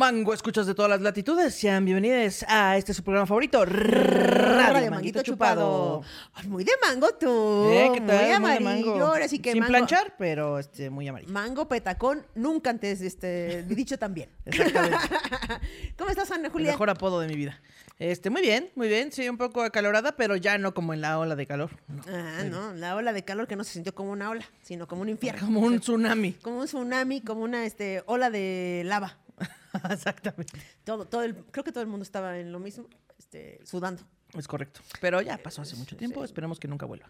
Mango, escuchas de todas las latitudes. Sean bienvenidos a este su programa favorito, Radio, Manguito Chupado. Ay, muy de mango tú. Eh, ¿qué tal? Muy Muy de amarillo. mango. Ahora sí que Sin mango- planchar, pero este, muy amarillo. Mango petacón, nunca antes este, dicho también. Exactamente. ¿Cómo estás, Ana El Julia? mejor apodo de mi vida. Este, muy bien, muy bien. Sí, un poco acalorada, pero ya no como en la ola de calor. No, Ah, no, la ola de calor que no se sintió como una ola, sino como un infierno. Como un tsunami. Como un tsunami, como una este, ola de lava. Exactamente. Todo, todo el, creo que todo el mundo estaba en lo mismo, este, sudando. Es correcto. Pero ya pasó hace mucho tiempo. Esperemos que nunca vuelva.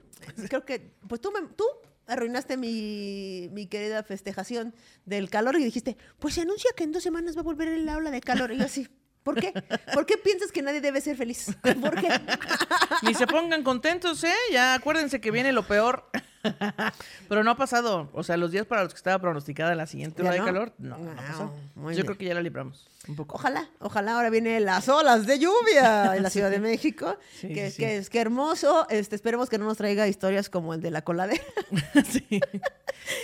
Creo que, pues tú, me- tú arruinaste mi, mi querida festejación del calor y dijiste, pues se anuncia que en dos semanas va a volver la ola de calor. Y yo así, ¿por qué? ¿Por qué piensas que nadie debe ser feliz? ¿Por qué? Ni se pongan contentos, ¿eh? Ya acuérdense que viene lo peor. Pero no ha pasado. O sea, los días para los que estaba pronosticada la siguiente ¿Ya ola de calor, no, no pasó. muy Yo bien. creo que ya la libramos un poco. Ojalá, ojalá ahora vienen las olas de lluvia en la Ciudad de México. Sí, que, sí, sí. que es que hermoso. Este, esperemos que no nos traiga historias como el de la coladera. sí.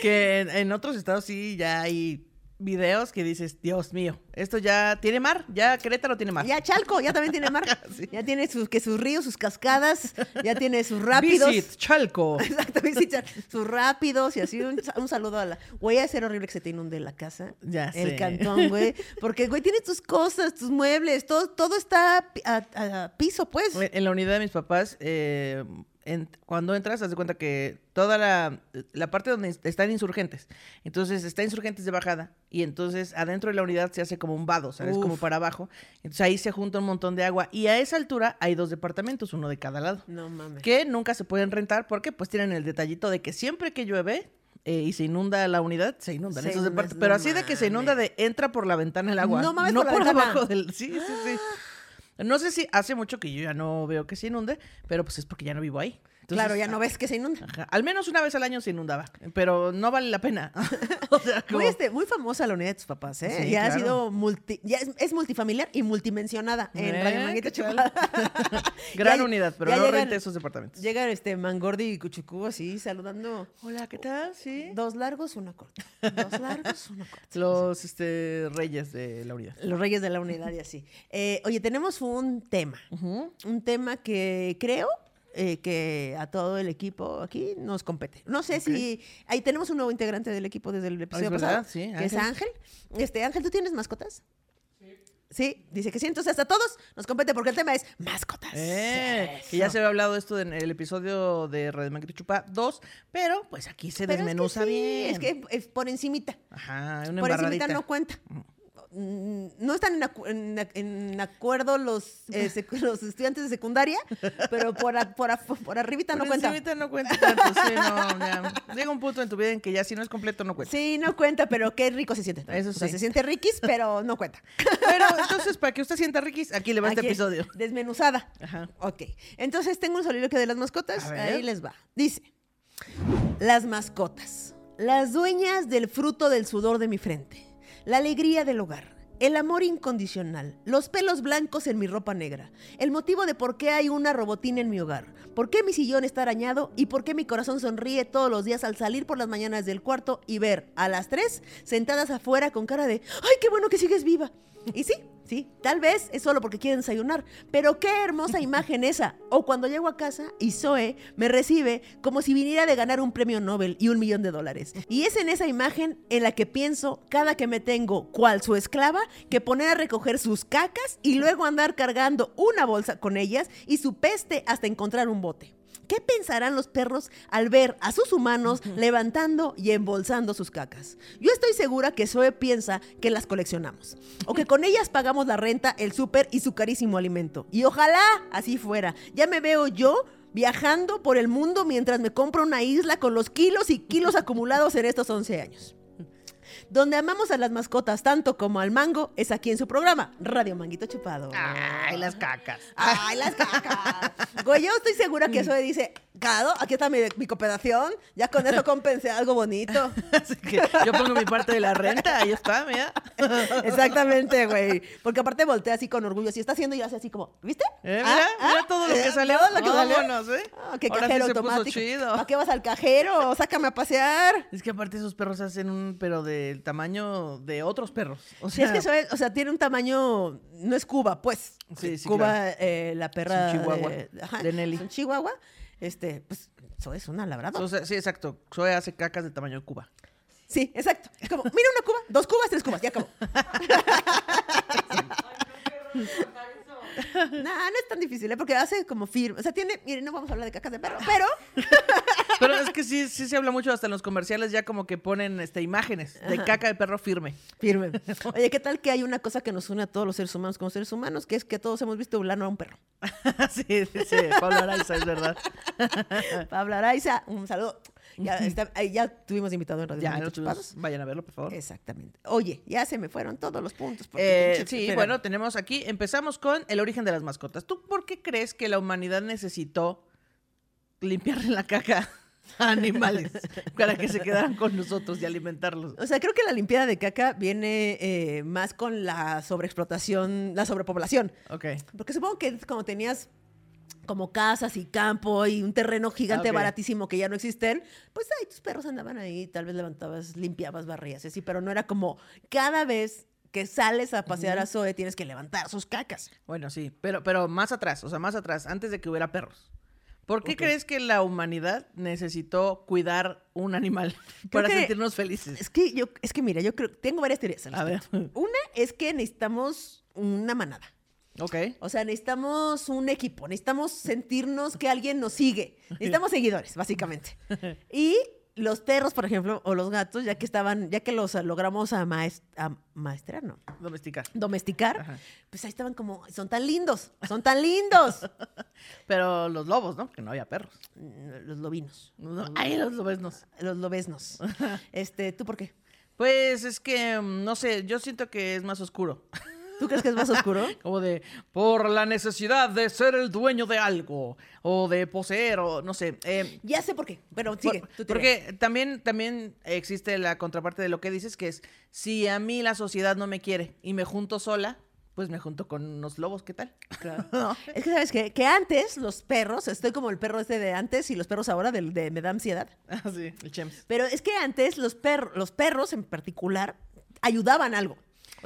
Que en, en otros estados sí ya hay videos que dices, Dios mío, esto ya tiene mar, ya Querétaro tiene mar. Ya Chalco, ya también tiene mar. Sí. Ya tiene sus, que sus ríos, sus cascadas, ya tiene sus rápidos. Visit Chalco. Exacto, visita sus rápidos y así un, un saludo a la. Güey, a ser horrible que se te inunde la casa. Ya El sé. cantón, güey. Porque, güey, tienes tus cosas, tus muebles, todo, todo está a- a piso, pues. En la unidad de mis papás, eh, en- cuando entras, haz de cuenta que toda la, la parte donde están insurgentes, entonces está insurgentes de bajada, y entonces adentro de la unidad se hace como un vado, ¿sabes? Como Uf. para abajo. Entonces ahí se junta un montón de agua, y a esa altura hay dos departamentos, uno de cada lado, No mames. que nunca se pueden rentar porque pues tienen el detallito de que siempre que llueve... eh, y se inunda la unidad, se inundan Se esos departamentos. Pero así de que se inunda de entra por la ventana el agua. No mames, no por por abajo del. Sí, sí, sí. No sé si hace mucho que yo ya no veo que se inunde, pero pues es porque ya no vivo ahí. Entonces, claro, ya no ves que se inunda. ajá, al menos una vez al año se inundaba, pero no vale la pena. o sea, como- Muy, este, muy famosa la unidad de tus papás, ¿eh? Sí, ya ha sido multi, ya es, es multifamiliar y multimensionada en Eh, Radio Manguito ¿qué tal? Chupada. Gran Ya- unidad, pero no llegan- rente esos departamentos. Llegan este Mangordi y Cuchucú así saludando. Hola, ¿qué tal? Sí. Dos largos, una corta. Dos largos, una corta. Los este, reyes de la unidad. Los reyes de la unidad y así. Eh, oye, tenemos un tema. Un tema que creo eh, que a todo el equipo aquí nos compete. No sé si ahí tenemos un nuevo integrante del equipo desde el episodio verdad, pasado, sí, que es Ángel. Ángel. Este, Ángel, ¿tú tienes mascotas? Sí, dice que sí, entonces a todos nos compete porque el tema es mascotas. Eh, que ya se había hablado esto en el episodio de Radio Manguito Chupa 2, pero pues aquí se Pero es que desmenuza sí, bien. Es que es por encimita. Ajá, una Por embarradita. encimita no cuenta. Mm, No están en, acu- en- en acuerdo los, eh, los estudiantes de secundaria, pero por, a- por, a- por arribita no Por cuenta. encimita no cuenta tanto, sí, no, ya. Llega un punto en tu vida en que ya si no es completo no cuenta. Sí, no cuenta, pero qué rico se siente. Eso O sea, sí. se siente riquis, pero no cuenta. Pero entonces, para que usted sienta riquis, aquí le va este episodio. Desmenuzada. Ajá. Ok. Entonces tengo un soliloquio de las mascotas. Ahí les va. Dice: Las mascotas, las dueñas del fruto del sudor de mi frente, la alegría del hogar. El amor incondicional, los pelos blancos en mi ropa negra, el motivo de por qué hay una robotina en mi hogar, por qué mi sillón está arañado y por qué mi corazón sonríe todos los días al salir por las mañanas del cuarto y ver a las tres sentadas afuera con cara de ¡ay, qué bueno que sigues viva! Y sí, sí, tal vez es solo porque quieren desayunar, pero qué hermosa imagen esa. O cuando llego a casa y Zoe me recibe como si viniera de ganar un premio Nobel y un millón de dólares. Y es en esa imagen en la que pienso cada que me tengo, cual su esclava, que poner a recoger sus cacas y luego andar cargando una bolsa con ellas y su peste hasta encontrar un bote. ¿Qué pensarán los perros al ver a sus humanos levantando y embolsando sus cacas? Yo estoy segura que Zoe piensa que las coleccionamos. O que con ellas pagamos la renta, el súper y su carísimo alimento. Y ojalá así fuera. Ya me veo yo viajando por el mundo mientras me compro una isla con los kilos y kilos acumulados en estos 11 años. Donde amamos a las mascotas tanto como al mango es aquí en su programa, Radio Manguito Chupado. Ay, las cacas. Ay, las cacas. Güey, yo estoy segura que Zoe dice, Claro, aquí está mi, mi cooperación. Ya con eso compensé algo bonito. Así que yo pongo mi parte de la renta, ahí está, mira. Exactamente, güey. Porque aparte voltea así con orgullo. Si está haciendo y hace así como, ¿viste? Eh, Ah, mira, ah, mira todo lo que eh, salió. todo lo que salió. Vámonos, ¿eh? Ah, qué Ahora sí cajero se puso automático. chido. ¿Para qué vas al cajero? Sácame a pasear. Es que aparte esos perros hacen un, pero del tamaño de otros perros. O Sí, es sea, que eso es- o sea, tiene un tamaño, no es Cuba, pues. Sí, sí, Cuba, claro. eh, la perra Es un chihuahua, de, ajá, de Nelly. es un chihuahua. Este, pues, eso es una labrada. o sea, sí, exacto. Zoe hace cacas del tamaño de Cuba. Sí, exacto. Es como, mira una cuba, dos cubas, tres cubas, ya acabó. No, no es tan difícil, ¿eh? porque hace como firme. O sea, tiene, miren, no vamos a hablar de cacas de perro, pero Pero es que sí, sí se habla mucho hasta en los comerciales ya como que ponen este imágenes de caca de perro firme. firme. Oye, ¿qué tal que hay una cosa que nos une a todos los seres humanos como seres humanos, que es que todos hemos visto volar a un perro? sí, dice Pablo Araiza, es verdad. Pablo Araiza, un saludo. Ya, está- ya tuvimos invitado en Radio Ya, no tuvimos- vayan a verlo, por favor. Exactamente. Oye, ya se me fueron todos los puntos. porque Eh, pinche- sí, bueno, tenemos aquí, empezamos con el origen de las mascotas. ¿Tú por qué crees que la humanidad necesitó limpiarle la caca a animales para que se quedaran con nosotros y alimentarlos? O sea, creo que la limpieza de caca viene eh, más con la sobreexplotación, la sobrepoblación. Ok. Porque supongo que como tenías como casas y campo y un terreno gigante Ok. baratísimo que ya no existen, pues ahí tus perros andaban ahí, tal vez levantabas, limpiabas, barrías, y así, pero no era como cada vez que sales a pasear a Zoe tienes que levantar sus cacas. Bueno, sí, pero, pero más atrás, o sea, más atrás, antes de que hubiera perros. ¿Por qué crees que la humanidad necesitó cuidar un animal para que- sentirnos felices? Es que yo, es que mira, yo creo, tengo varias teorías. al A ver. Una es que necesitamos una manada. Ok. O sea, necesitamos un equipo, necesitamos sentirnos que alguien nos sigue. Necesitamos seguidores, básicamente. Y los perros, por ejemplo, o los gatos, ya que estaban, ya que los logramos a, maes- a maestrar, no, Domesticar. domesticar, Ajá. pues ahí estaban como, son tan lindos, son tan lindos. Pero los lobos, ¿no? Que no había perros. Mm, Los lobinos, No, ay, los lobesnos. los lobesnos. Este, ¿tú por qué? Pues es que, mm, no sé, yo siento que es más oscuro. ¿Tú crees que es más oscuro? Como de, por la necesidad de ser el dueño de algo, o de poseer, o no sé. eh, Ya sé por qué, pero sigue. Por- porque también, también existe la contraparte de lo que dices, que es, si a mí la sociedad no me quiere y me junto sola, pues me junto con unos lobos, ¿qué tal? ¿No? Es que, ¿sabes qué? Que antes los perros, estoy como el perro este de antes y los perros ahora del de me da ansiedad. Ah, sí, el Chems. Pero es que antes los, perros los perros en particular ayudaban algo.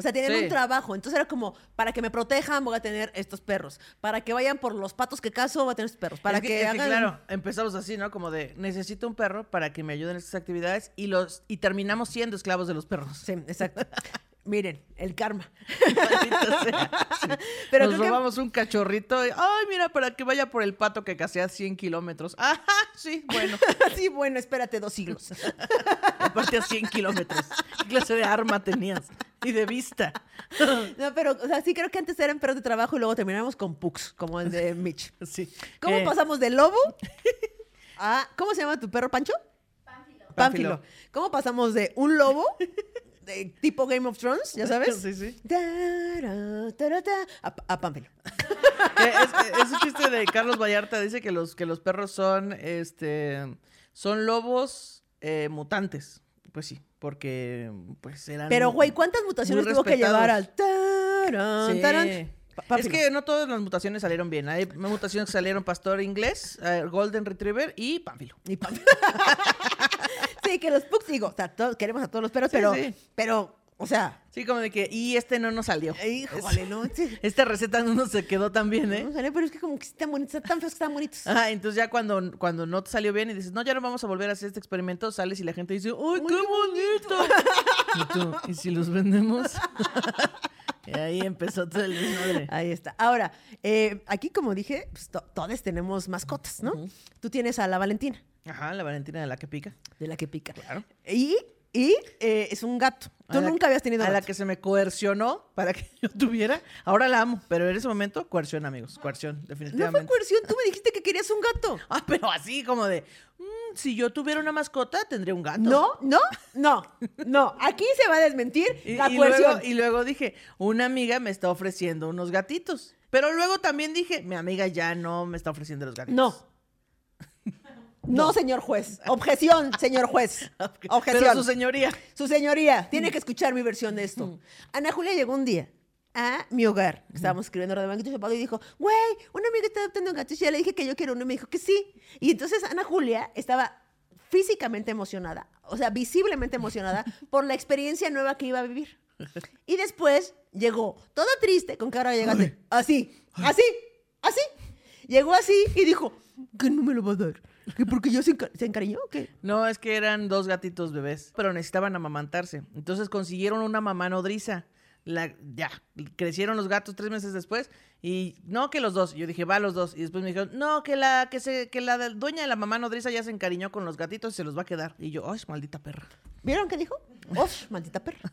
O sea, tenían Sí. un trabajo. Entonces era como, para que me protejan voy a tener estos perros. Para que vayan por los patos que caso voy a tener estos perros. Para Es que, es que, hagan... claro, empezamos así, ¿no? Como de, necesito un perro para que me ayuden en estas actividades y, los, y terminamos siendo esclavos de los perros. Sí, exacto. Miren, el karma. Maldita sea. Sí. Pero Nos que- robamos un cachorrito. y, Ay, mira, para que vaya por el pato que casea 100 kilómetros. Ajá, sí, bueno. sí, bueno, espérate dos siglos. Aparte a 100 kilómetros. ¿Qué clase de arma tenías? Y de vista. No, pero, o sea, sí creo que antes eran perros de trabajo y luego terminamos con pugs, como el de Mitch. Sí. ¿Cómo Eh, pasamos del lobo a... ¿Cómo se llama tu perro, Pancho? Pánfilo. Pánfilo. ¿Cómo pasamos de un lobo, tipo Game of Thrones, ya sabes? Sí, sí. Tara, tara, ta, a, a Pánfilo. Eh, es, es un chiste de Carlos Vallarta. Dice que los, que los perros son, este, son lobos eh, mutantes. Pues sí, porque pues eran... Pero, güey, ¿cuántas mutaciones muy tuvo que respetados. llevar al taran, Sí. Pa- Es que no todas las mutaciones salieron bien. Hay mutaciones que salieron pastor inglés, eh, golden retriever y pánfilo. Y Pánfilo. sí, que los pugs, digo, o sea, todos, queremos a todos los perros, Sí, pero, sí. pero, o sea, Sí, como de que, y este no nos salió. híjole, no, sí. Esta receta no nos se quedó tan bien, ¿eh? No sale, pero es que como que están bonitos, están tan feos que están bonitos. Ajá, entonces ya cuando, cuando no te salió bien y dices, no, ya no vamos a volver a hacer este experimento, sales y la gente dice, ¡Uy, qué bonito! y tú, ¿y si los vendemos? y ahí empezó todo el desmadre. Ahí está. Ahora, eh, aquí como dije, pues, to- todos tenemos mascotas, ¿no? Tú tienes a la Valentina, Ajá, la Valentina de la que pica. de la que pica. Claro. Y, y eh, es un gato. Tú A la nunca que- habías tenido A la gato. que se me coercionó para que yo tuviera. Ahora la amo, pero en ese momento, coerción, amigos. Coerción, No fue definitivamente. coerción, tú me dijiste que querías un gato. Ah, pero así como de, "Mm, si yo tuviera una mascota, tendría un gato. No, no, no, no. Aquí se va a desmentir Y, la y coerción. luego, y luego dije, una amiga me está ofreciendo unos gatitos. Pero luego también dije, mi amiga ya no me está ofreciendo los gatitos. No. No, señor juez. Objeción, señor juez. Objeción. Pero su señoría. Su señoría, tiene que escuchar mi versión de esto. Ana Julia llegó un día a mi hogar. Estábamos escribiendo Radio Banquito Chapado y dijo, güey, una amiga está adoptando un gato. Y ya le dije que yo quiero uno y me dijo que sí. Y entonces Ana Julia estaba físicamente emocionada, o sea, visiblemente emocionada por la experiencia nueva que iba a vivir. Y después llegó toda triste, con cara llegaste, así, así, así. Llegó así y dijo, que no me lo va a dar. ¿Que porque yo se, enca- se encariñó o qué? No, es que eran dos gatitos bebés, pero necesitaban amamantarse. Entonces consiguieron una mamá nodriza. La, ya, crecieron los gatos tres meses después y no que los dos. Yo dije, va los dos. Y después me dijeron, no, que la, que se, que la dueña de la mamá nodriza ya se encariñó con los gatitos y se los va a quedar. Y yo, ay, maldita perra. ¿Vieron qué dijo? Osh, maldita perra.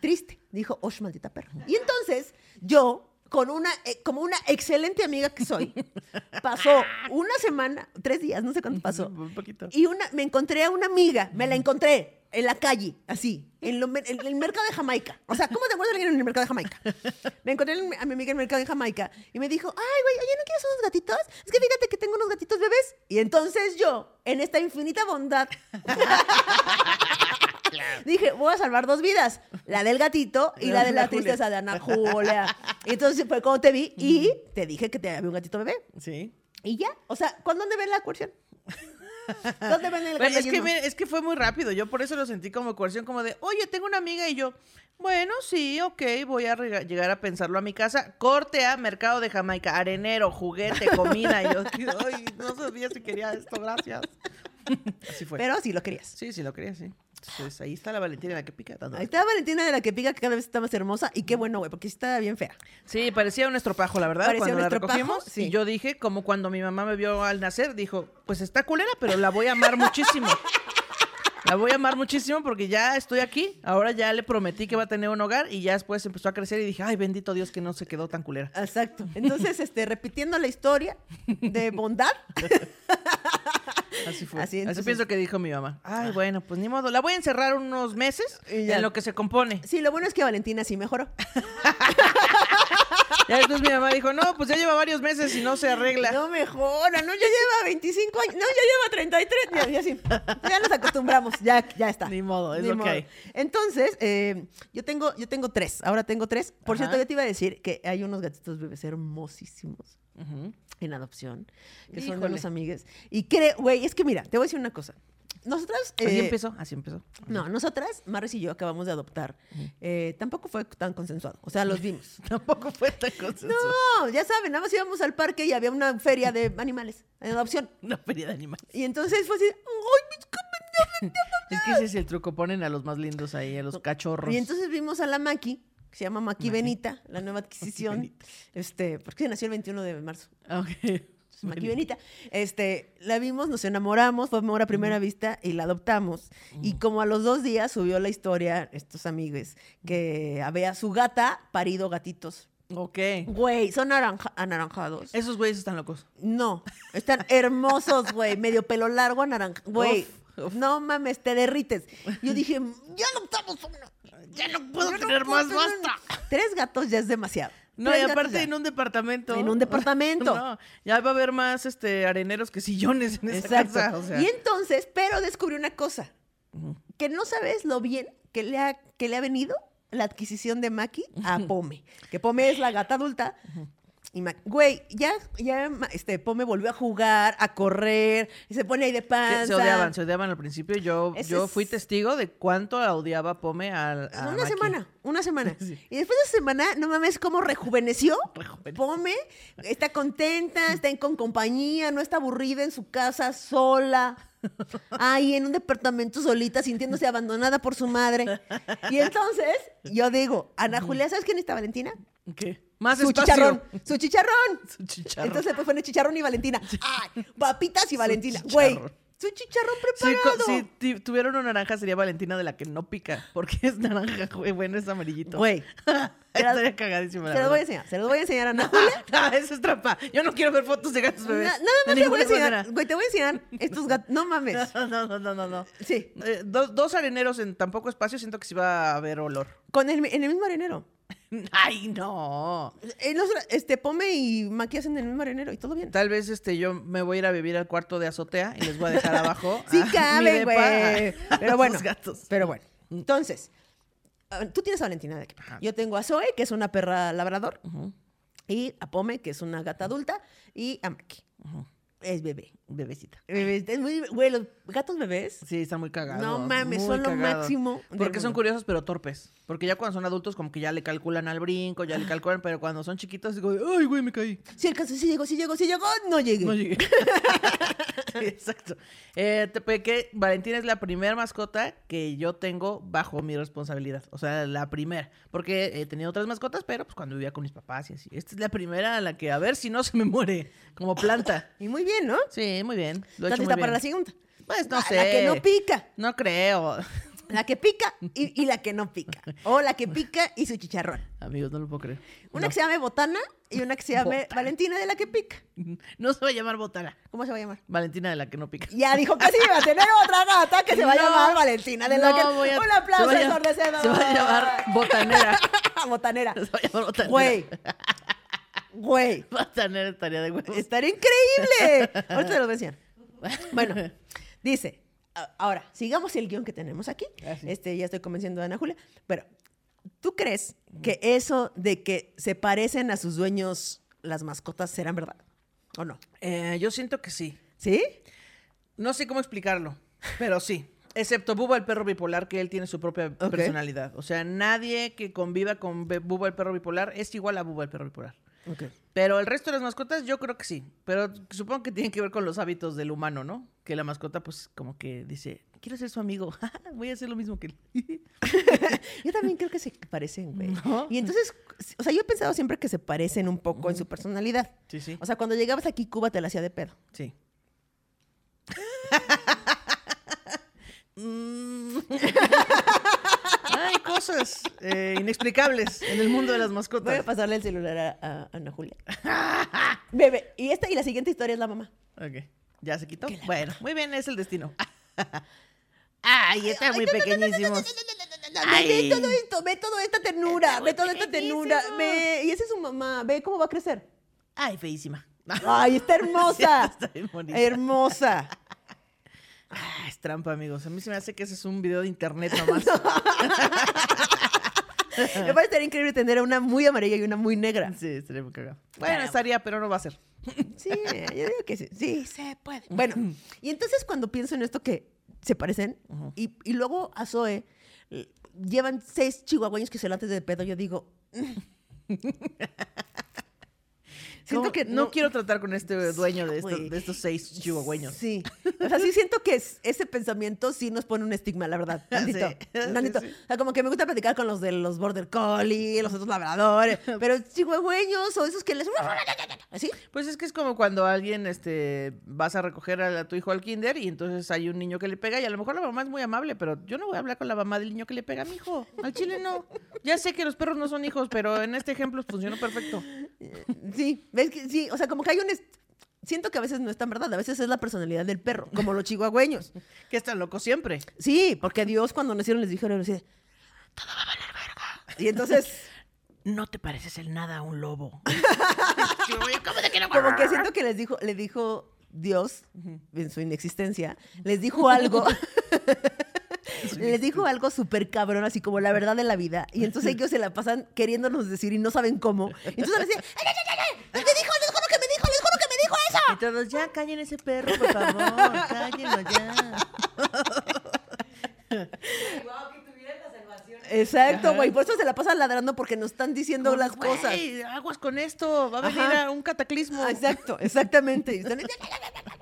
Triste. Dijo, osh, maldita perra. Y entonces, yo, con una, eh, como una excelente amiga que soy, pasó una semana, tres días, no sé cuánto pasó. Un poquito. Y una, me encontré a una amiga, me la encontré en la calle, así, en, lo- en el mercado de Jamaica. O sea, ¿cómo te encuentras alguien en el mercado de Jamaica? Me encontré a mi amiga en el mercado de Jamaica y me dijo, ay, güey, oye, ¿no quieres unos gatitos? Es que fíjate que tengo unos gatitos bebés. Y entonces yo, en esta infinita bondad, dije, voy a salvar dos vidas, la del gatito y la de la Julia. tristeza de Ana Julia. Entonces fue como te vi y te dije que te había un gatito bebé. Sí. Y ya, o sea, ¿cuándo dónde ven la coerción? ¿Dónde ven el Bueno, es, que, es que fue muy rápido. Yo por eso lo sentí como coerción, como de, oye, tengo una amiga y yo, bueno, sí, ok, voy a llegar a pensarlo a mi casa. Corte a Mercado de Jamaica, arenero, juguete, comida. Y yo, ay, no sabía si quería esto, gracias. Así fue. Pero sí lo querías. Sí, sí, lo quería, sí. Entonces ahí está la Valentina la que pica. Ahí está Valentina de la que pica, que cada vez está más hermosa. Y qué bueno, güey, porque sí está bien fea. Sí, parecía un estropajo, la verdad, Parecía cuando un la recogimos. sí. Y yo dije, como cuando mi mamá me vio al nacer, dijo, pues está culera, pero la voy a amar muchísimo. La voy a amar muchísimo porque ya estoy aquí. Ahora ya le prometí que va a tener un hogar y ya después empezó a crecer y dije, ay, bendito Dios que no se quedó tan culera. Exacto. Entonces, este, repitiendo la historia de bondad. Así fue. Así, pienso que dijo mi mamá. Ay, bueno, pues ni modo. La voy a encerrar unos meses Y ya. en lo que se compone. Sí, lo bueno es que Valentina sí mejoró. Ya después mi mamá dijo, no, pues ya lleva varios meses y no se arregla. No mejora, no, ya lleva 25 años, no, ya lleva 33, ya, ya sí, ya nos acostumbramos, ya, ya está. Ni modo, es Ni modo. hay. Entonces, eh, yo tengo, yo tengo tres, ahora tengo tres. Por Ajá. cierto, yo te iba a decir que hay unos gatitos bebés hermosísimos Ujú. en adopción, que son Híjole. unos amigues. Y creo, güey, es que mira, te voy a decir una cosa. Nosotras... Así eh, empezó, así empezó. No, nosotras, Maris y yo acabamos de adoptar. Eh, tampoco fue tan consensuado. O sea, los vimos. Tampoco fue tan consensuado. No, ya saben, nada más íbamos al parque y había una feria de animales en adopción. Una feria de animales. Y entonces fue así, ¡ay, mis! Es que ese es el truco, ponen a los más lindos ahí, a los cachorros. Y entonces vimos a la Maki, que se llama Maki, Benita, la nueva adquisición. Este, porque se nació el 21 de marzo. Ok. Maki Benita. Este, la vimos, nos enamoramos, fue amor a primera vista y la adoptamos. Y como a los dos días subió la historia, estos amigos, que había su gata parido gatitos. Ok. Güey, son naranja- anaranjados. Esos güeyes están locos. No, están hermosos, güey. Medio pelo largo, naranja. Güey, no mames, te derrites. Yo dije, ya adoptamos uno. Ya no puedo Ya no tener puedo más, tener- basta. Tres gatos ya es demasiado. No, Tres y aparte ya. en un departamento. En un departamento. No, ya va a haber más este areneros que sillones en esa Exacto. casa. O sea. Y entonces, pero descubrí una cosa. Que no sabes lo bien que le ha, que le ha venido la adquisición de Maki a Pome. Que Pome es la gata adulta. Y güey, ya, ya este, Pome volvió a jugar, a correr, y se pone ahí de panza. se odiaban, se odiaban al principio. Yo, Ese yo fui testigo de cuánto la odiaba Pome al. a Una Maki. semana, una semana. Sí. Y después de esa semana, no mames, cómo rejuveneció. Rejuveneció. Pome está contenta, está en, con compañía, no está aburrida en su casa sola. Ahí en un departamento solita, sintiéndose abandonada por su madre. Y entonces, yo digo, Ana Julia, ¿sabes quién está Valentina? ¿Qué? Más su espacio. chicharrón, su chicharrón. Su chicharrón. Entonces pues pone chicharrón y Valentina. Ay, papitas y Valentina. Güey, su chicharrón preparado. si ti- tuviera una naranja sería Valentina de la que no pica, porque es naranja, güey, bueno, es amarillito. Güey, Estaría cagadísima. se los voy a enseñar, se los voy a enseñar a Ana Julia. Ah, eso es trampa. Yo no quiero ver fotos de gatos bebés. Nada De más te voy a enseñar. Güey, te voy a enseñar estos gatos. No mames. No, no, no, no, no. Sí, Eh, do- dos areneros en tan poco espacio, siento que sí va a haber olor. con el, en el mismo arenero. Ay, no. Eh, los- este, Pome y Maki hacen el mismo arenero y todo bien. Tal vez este yo me voy a ir a vivir al cuarto de azotea y les voy a dejar abajo. Sí a mi cabe, depa güey. a Pero bueno. los gatos. Pero bueno. Entonces, ah, tú tienes a Valentina de aquí. Ajá. Yo tengo a Zoe, que es una perra labrador. Y a Pome, que es una gata adulta. Y a Maki. Es bebé. Bebecita. Bebé, es muy, güey, los gatos bebés. Sí, están muy cagados. No mames, son lo máximo Porque son curiosos pero torpes. Porque ya cuando son adultos como que ya le calculan al brinco, ya le calculan, pero cuando son chiquitos digo, ay, güey, me caí. Si caso sí llegó, sí llegó, sí llegó, no llegué. No llegué. Sí, exacto. Eh, te puede que Valentina es la primera mascota que yo tengo bajo mi responsabilidad. O sea, la primera. Porque he tenido otras mascotas, pero pues cuando vivía con mis papás y así. Esta es la primera a la que a ver si no se me muere como planta. Y muy bien, ¿no? Sí, muy bien. Lo he ¿Estás hecho muy lista para la segunda? Pues no sé. La que no pica. No creo. La que pica y, y la que no pica. O la que pica y su chicharrón. Amigos, no lo puedo creer. Una No. que se llame Botana y una que se llame Botana. Valentina de la que pica. No se va a llamar Botana. ¿Cómo se va a llamar? Valentina de la que no pica. Ya dijo que sí, va a tener otra gata que se va a No, llamar Valentina de la no que... voy a- Un se aplauso va a llam- ensordecedor. Se va a llamar Botanera. Botanera. Se va a llamar Botanera. Güey. Güey. Botanera estaría de huevos. Estaría increíble. Ahorita te lo enseñar. Bueno, dice, ahora, sigamos el guion que tenemos aquí. Ah, sí. Este, ya estoy convenciendo a Ana Julia. Pero, ¿tú crees que eso de que se parecen a sus dueños las mascotas serán verdad? ¿O no? Eh, yo siento que sí. ¿Sí? No sé cómo explicarlo, pero sí. Excepto Buba el perro bipolar, que él tiene su propia personalidad. O sea, nadie que conviva con Buba el perro bipolar es igual a Buba el perro bipolar. Pero el resto de las mascotas yo creo que sí. Pero supongo que tiene que ver con los hábitos del humano, ¿no? Que la mascota pues como que dice, quiero ser su amigo, voy a hacer lo mismo que él. Yo también creo que se parecen, güey. ¿No? Y entonces, o sea, yo he pensado siempre que se parecen un poco en su personalidad. Sí, sí. O sea, cuando llegabas aquí, Cuba te la hacía de pedo. Sí. Mm. Cosas eh, inexplicables en el mundo de las Voy a mascotas. pasarle el celular a, a Ana Julia. Bebe. Y esta y la siguiente historia es la mamá. Ok. ¿Ya se quitó? Bueno, muy bien, es el destino. Ay, están muy pequeñísimos. Ve, todo esto, ve toda esta ternura, Está ve toda esta ternura. pequeñísimo. Ve, y esa es su mamá, ve cómo va a crecer. Ay, feísima. Ay, está hermosa. Está bien bonita. hermosa. Ah, es trampa, amigos. A mí se me hace que ese es un video de internet nomás. Me parece increíble tener una muy amarilla y una muy negra. Sí, estaría muy cagado. Bueno, estaría, pero no va a ser. Sí, yo digo que sí. Sí, se puede. Bueno, y entonces cuando pienso en esto que se parecen, y, y luego a Zoe llevan seis chihuahueños que se lo antes de pedo, yo digo. siento que no, quiero tratar con este dueño de, estos, güey. de estos seis chihuahueños. Sí. O sea, sí siento que es- ese pensamiento sí nos pone un estigma, la verdad. Tantito. Sí, tantito. O sea, como que me gusta platicar con los de los border collie, los otros labradores, pero chihuahueños o esos que les... ¿Así? Pues es que es como cuando alguien, este, vas a recoger a, tu hijo al kinder y entonces hay un niño que le pega y a lo mejor la mamá es muy amable, pero yo no voy a hablar con la mamá del niño que le pega a mi hijo. Al chile no. Ya sé que los perros no son hijos, pero en este ejemplo funcionó perfecto. Sí, ves que sí, o sea, como que hay un... Siento que a veces no es tan verdad, a veces es la personalidad del perro, como los chihuahueños. Que están locos siempre. Sí, porque Dios cuando nacieron les dijeron así, todo va a valer verga. Y entonces, No te pareces en nada a un lobo. Como que siento que les dijo, le dijo Dios, en su inexistencia, les dijo algo... Les dijo algo súper cabrón, así como la verdad de la vida. Y entonces ellos se la pasan queriéndonos decir y no saben cómo. Entonces a veces, ¡ay, ay, ay, ay! ¡Me dijo, les juro que me dijo, les juro que me dijo eso! Y todos, ya callen ese perro, por favor. Cállenlo ya. Exacto, güey. Por eso se la pasan ladrando porque nos están diciendo las Güey, cosas. Aguas con esto. Va a venir Ajá. a un cataclismo. Ah, Exacto, exactamente. Y están-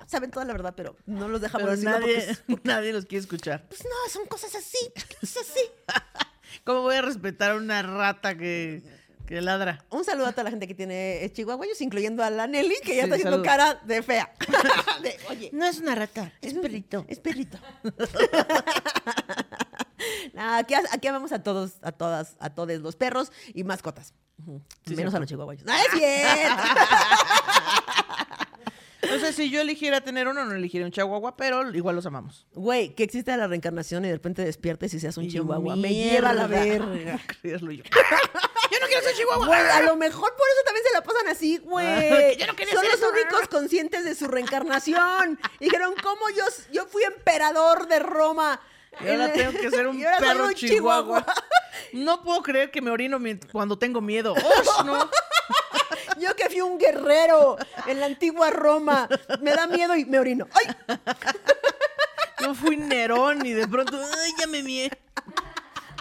Saben toda la verdad, pero no los dejamos Pero decirlo nadie, porque, nadie los quiere escuchar. pues no, son cosas así, es así. ¿Cómo voy a respetar a una rata que, que ladra? Un saludo a toda la gente que tiene eh, chihuahuayos, incluyendo a la Nelly, que ya Sí, está haciendo cara de fea. De, Oye, No es una rata, es perrito. Es perrito. Aquí, aquí amamos a todos, a todas, a todos los perros y mascotas. Sí, Menos a los chihuahuayos. ¡No es! O sea, si yo eligiera tener uno, no elegiría un chihuahua, pero igual los amamos. Güey, que existe la reencarnación y de repente despiertes y seas un Y yo, chihuahua. Me lleva a la verga. Yo. Yo no quiero ser chihuahua. Güey, a lo mejor por eso también se la pasan así, güey. Yo no quería Son ser los eso. únicos conscientes de su reencarnación. Dijeron, ¿cómo yo, yo fui emperador de Roma? Y ahora tengo que ser un perro un chihuahua. No puedo creer que me orino cuando tengo miedo. ¡Ush, no! Yo que fui un guerrero en la antigua Roma. Me da miedo y me orino. ¡Ay! Yo fui Nerón y de pronto, ¡ay, ya me mié!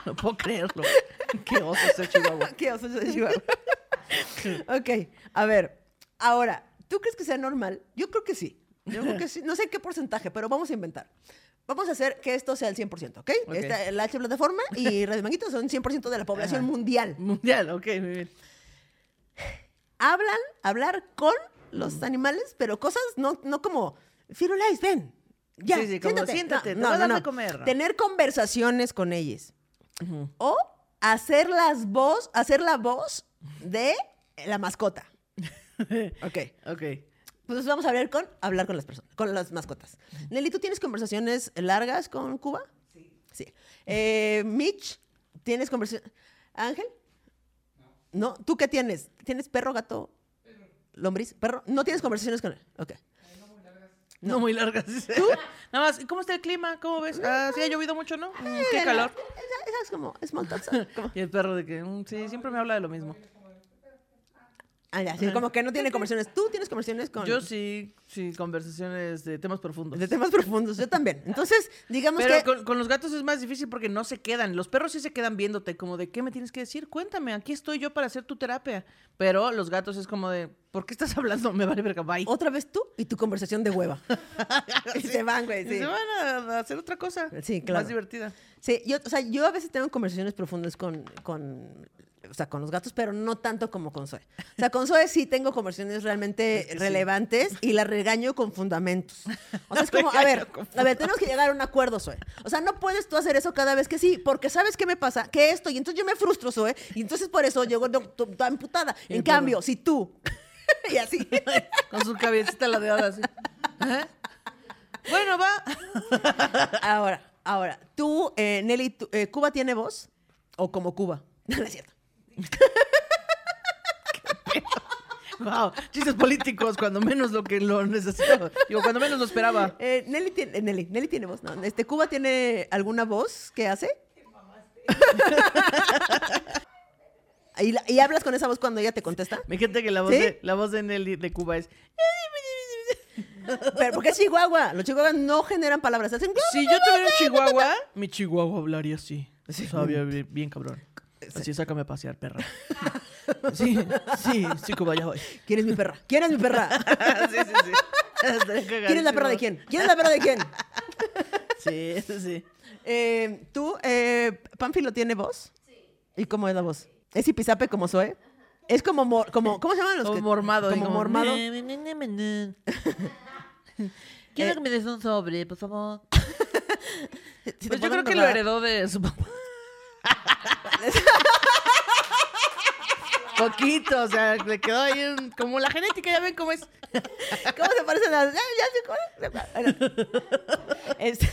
No puedo creerlo. Qué oso ser chihuahua. ¿Qué oso de Chihuahua? ok, a ver. Ahora, ¿tú crees que sea normal? Yo creo que sí. Yo creo que sí. No sé qué porcentaje, pero vamos a inventar. Vamos a hacer que esto sea el 100%, ¿ok? Ok. Esta- la H plataforma y Radio Manguito son 100% de la población Ajá. mundial. Mundial, ok, muy bien. Hablan, hablar con los animales, pero cosas no, no como, Firulais, ven. Ya, Sí, sí, como, siéntate, te voy a dar de comer. Tener conversaciones con ellos. O hacer las voz, hacer la voz de la mascota. ok. Ok. Pues vamos a ver con hablar con las personas, con las mascotas. Nelly, ¿tú tienes conversaciones largas con Cuba? Sí. Sí. Eh, Mitch, ¿tienes conversaciones? ¿Ángel? No. ¿Tú qué tienes? ¿Tienes perro, gato? ¿Lombriz? ¿Perro? ¿No tienes conversaciones con él? Ok. No, muy largas. Nada más, ¿y cómo está el clima? ¿Cómo ves? Ah, sí, ha llovido mucho, ¿no? Mm, Qué calor. Esa, esa es como small talk, ¿sabes? Como- Y el perro de que, mm, sí, siempre me habla de lo mismo. Ah, como que no tiene conversaciones. ¿Tú tienes conversaciones con...? Yo sí, sí, conversaciones de temas profundos. De temas profundos, yo también. Entonces, digamos Pero que... con, con los gatos es más difícil porque no se quedan. Los perros sí se quedan viéndote, como de, ¿qué me tienes que decir? Cuéntame, aquí estoy yo para hacer tu terapia. Pero los gatos es como de, ¿por qué estás hablando? Me vale verga, bye. Otra vez tú y tu conversación de hueva. y se van, güey, Y se van a hacer otra cosa. Sí, claro. Más divertida. Sí, yo, o sea, yo a veces tengo conversaciones profundas con, con, o sea, con los gatos, pero no tanto como con Zoe. O sea, con Zoe sí tengo conversaciones realmente Es que sí. relevantes y la regaño con fundamentos. O sea, es como, a ver, a ver, tenemos que llegar a un acuerdo, Zoe. O sea, no puedes tú hacer eso cada vez que sí, porque ¿sabes qué me pasa? Que esto, y entonces yo me frustro, Zoe, y entonces por eso llego toda emputada. Y En cambio, si tú, y así, Con su cabecita ladeada así. Bueno, va. ahora, ahora, tú, eh, Nelly, tú- eh, ¿Cuba tiene voz? ¿O como Cuba? No, no es cierto. Wow, chistes políticos, cuando menos lo que lo necesitaba. Digo, cuando menos lo esperaba. Eh, Nelly, tiene, eh, Nelly, Nelly tiene voz, ¿no? Este, ¿Cuba tiene alguna voz que hace? ¿Y, la- y hablas con esa voz cuando ella te contesta? Me gente que la voz, ¿Sí? de, la voz de Nelly de Cuba es. Pero porque es Chihuahua. Los chihuahuas no generan palabras. Hacen... Si yo tuviera un chihuahua, mi chihuahua hablaría así. Sabía bien, bien cabrón. Así, sácame a pasear, perra. Sí, sí, sí, Cuba, ya voy. ¿Quién es mi perra? ¿Quién es mi perra? Sí, sí, sí. ¿Quién es la perra de quién? ¿Quién es la perra de quién? Sí, eso sí. Eh, ¿Tú, eh, Pánfilo, tiene voz? Sí. ¿Y cómo es la voz? ¿Es hipizape como Zoe? Es como, mor- como ¿cómo se llaman los Como que? mormado. Como digo, mormado. Quiero Eh, que me des un sobre, por favor. Si Pues yo creo que lo heredó de su papá. Poquito, o sea, le quedó ahí un- como la genética, ya ven cómo es. ¿Cómo se parecen las.? Este,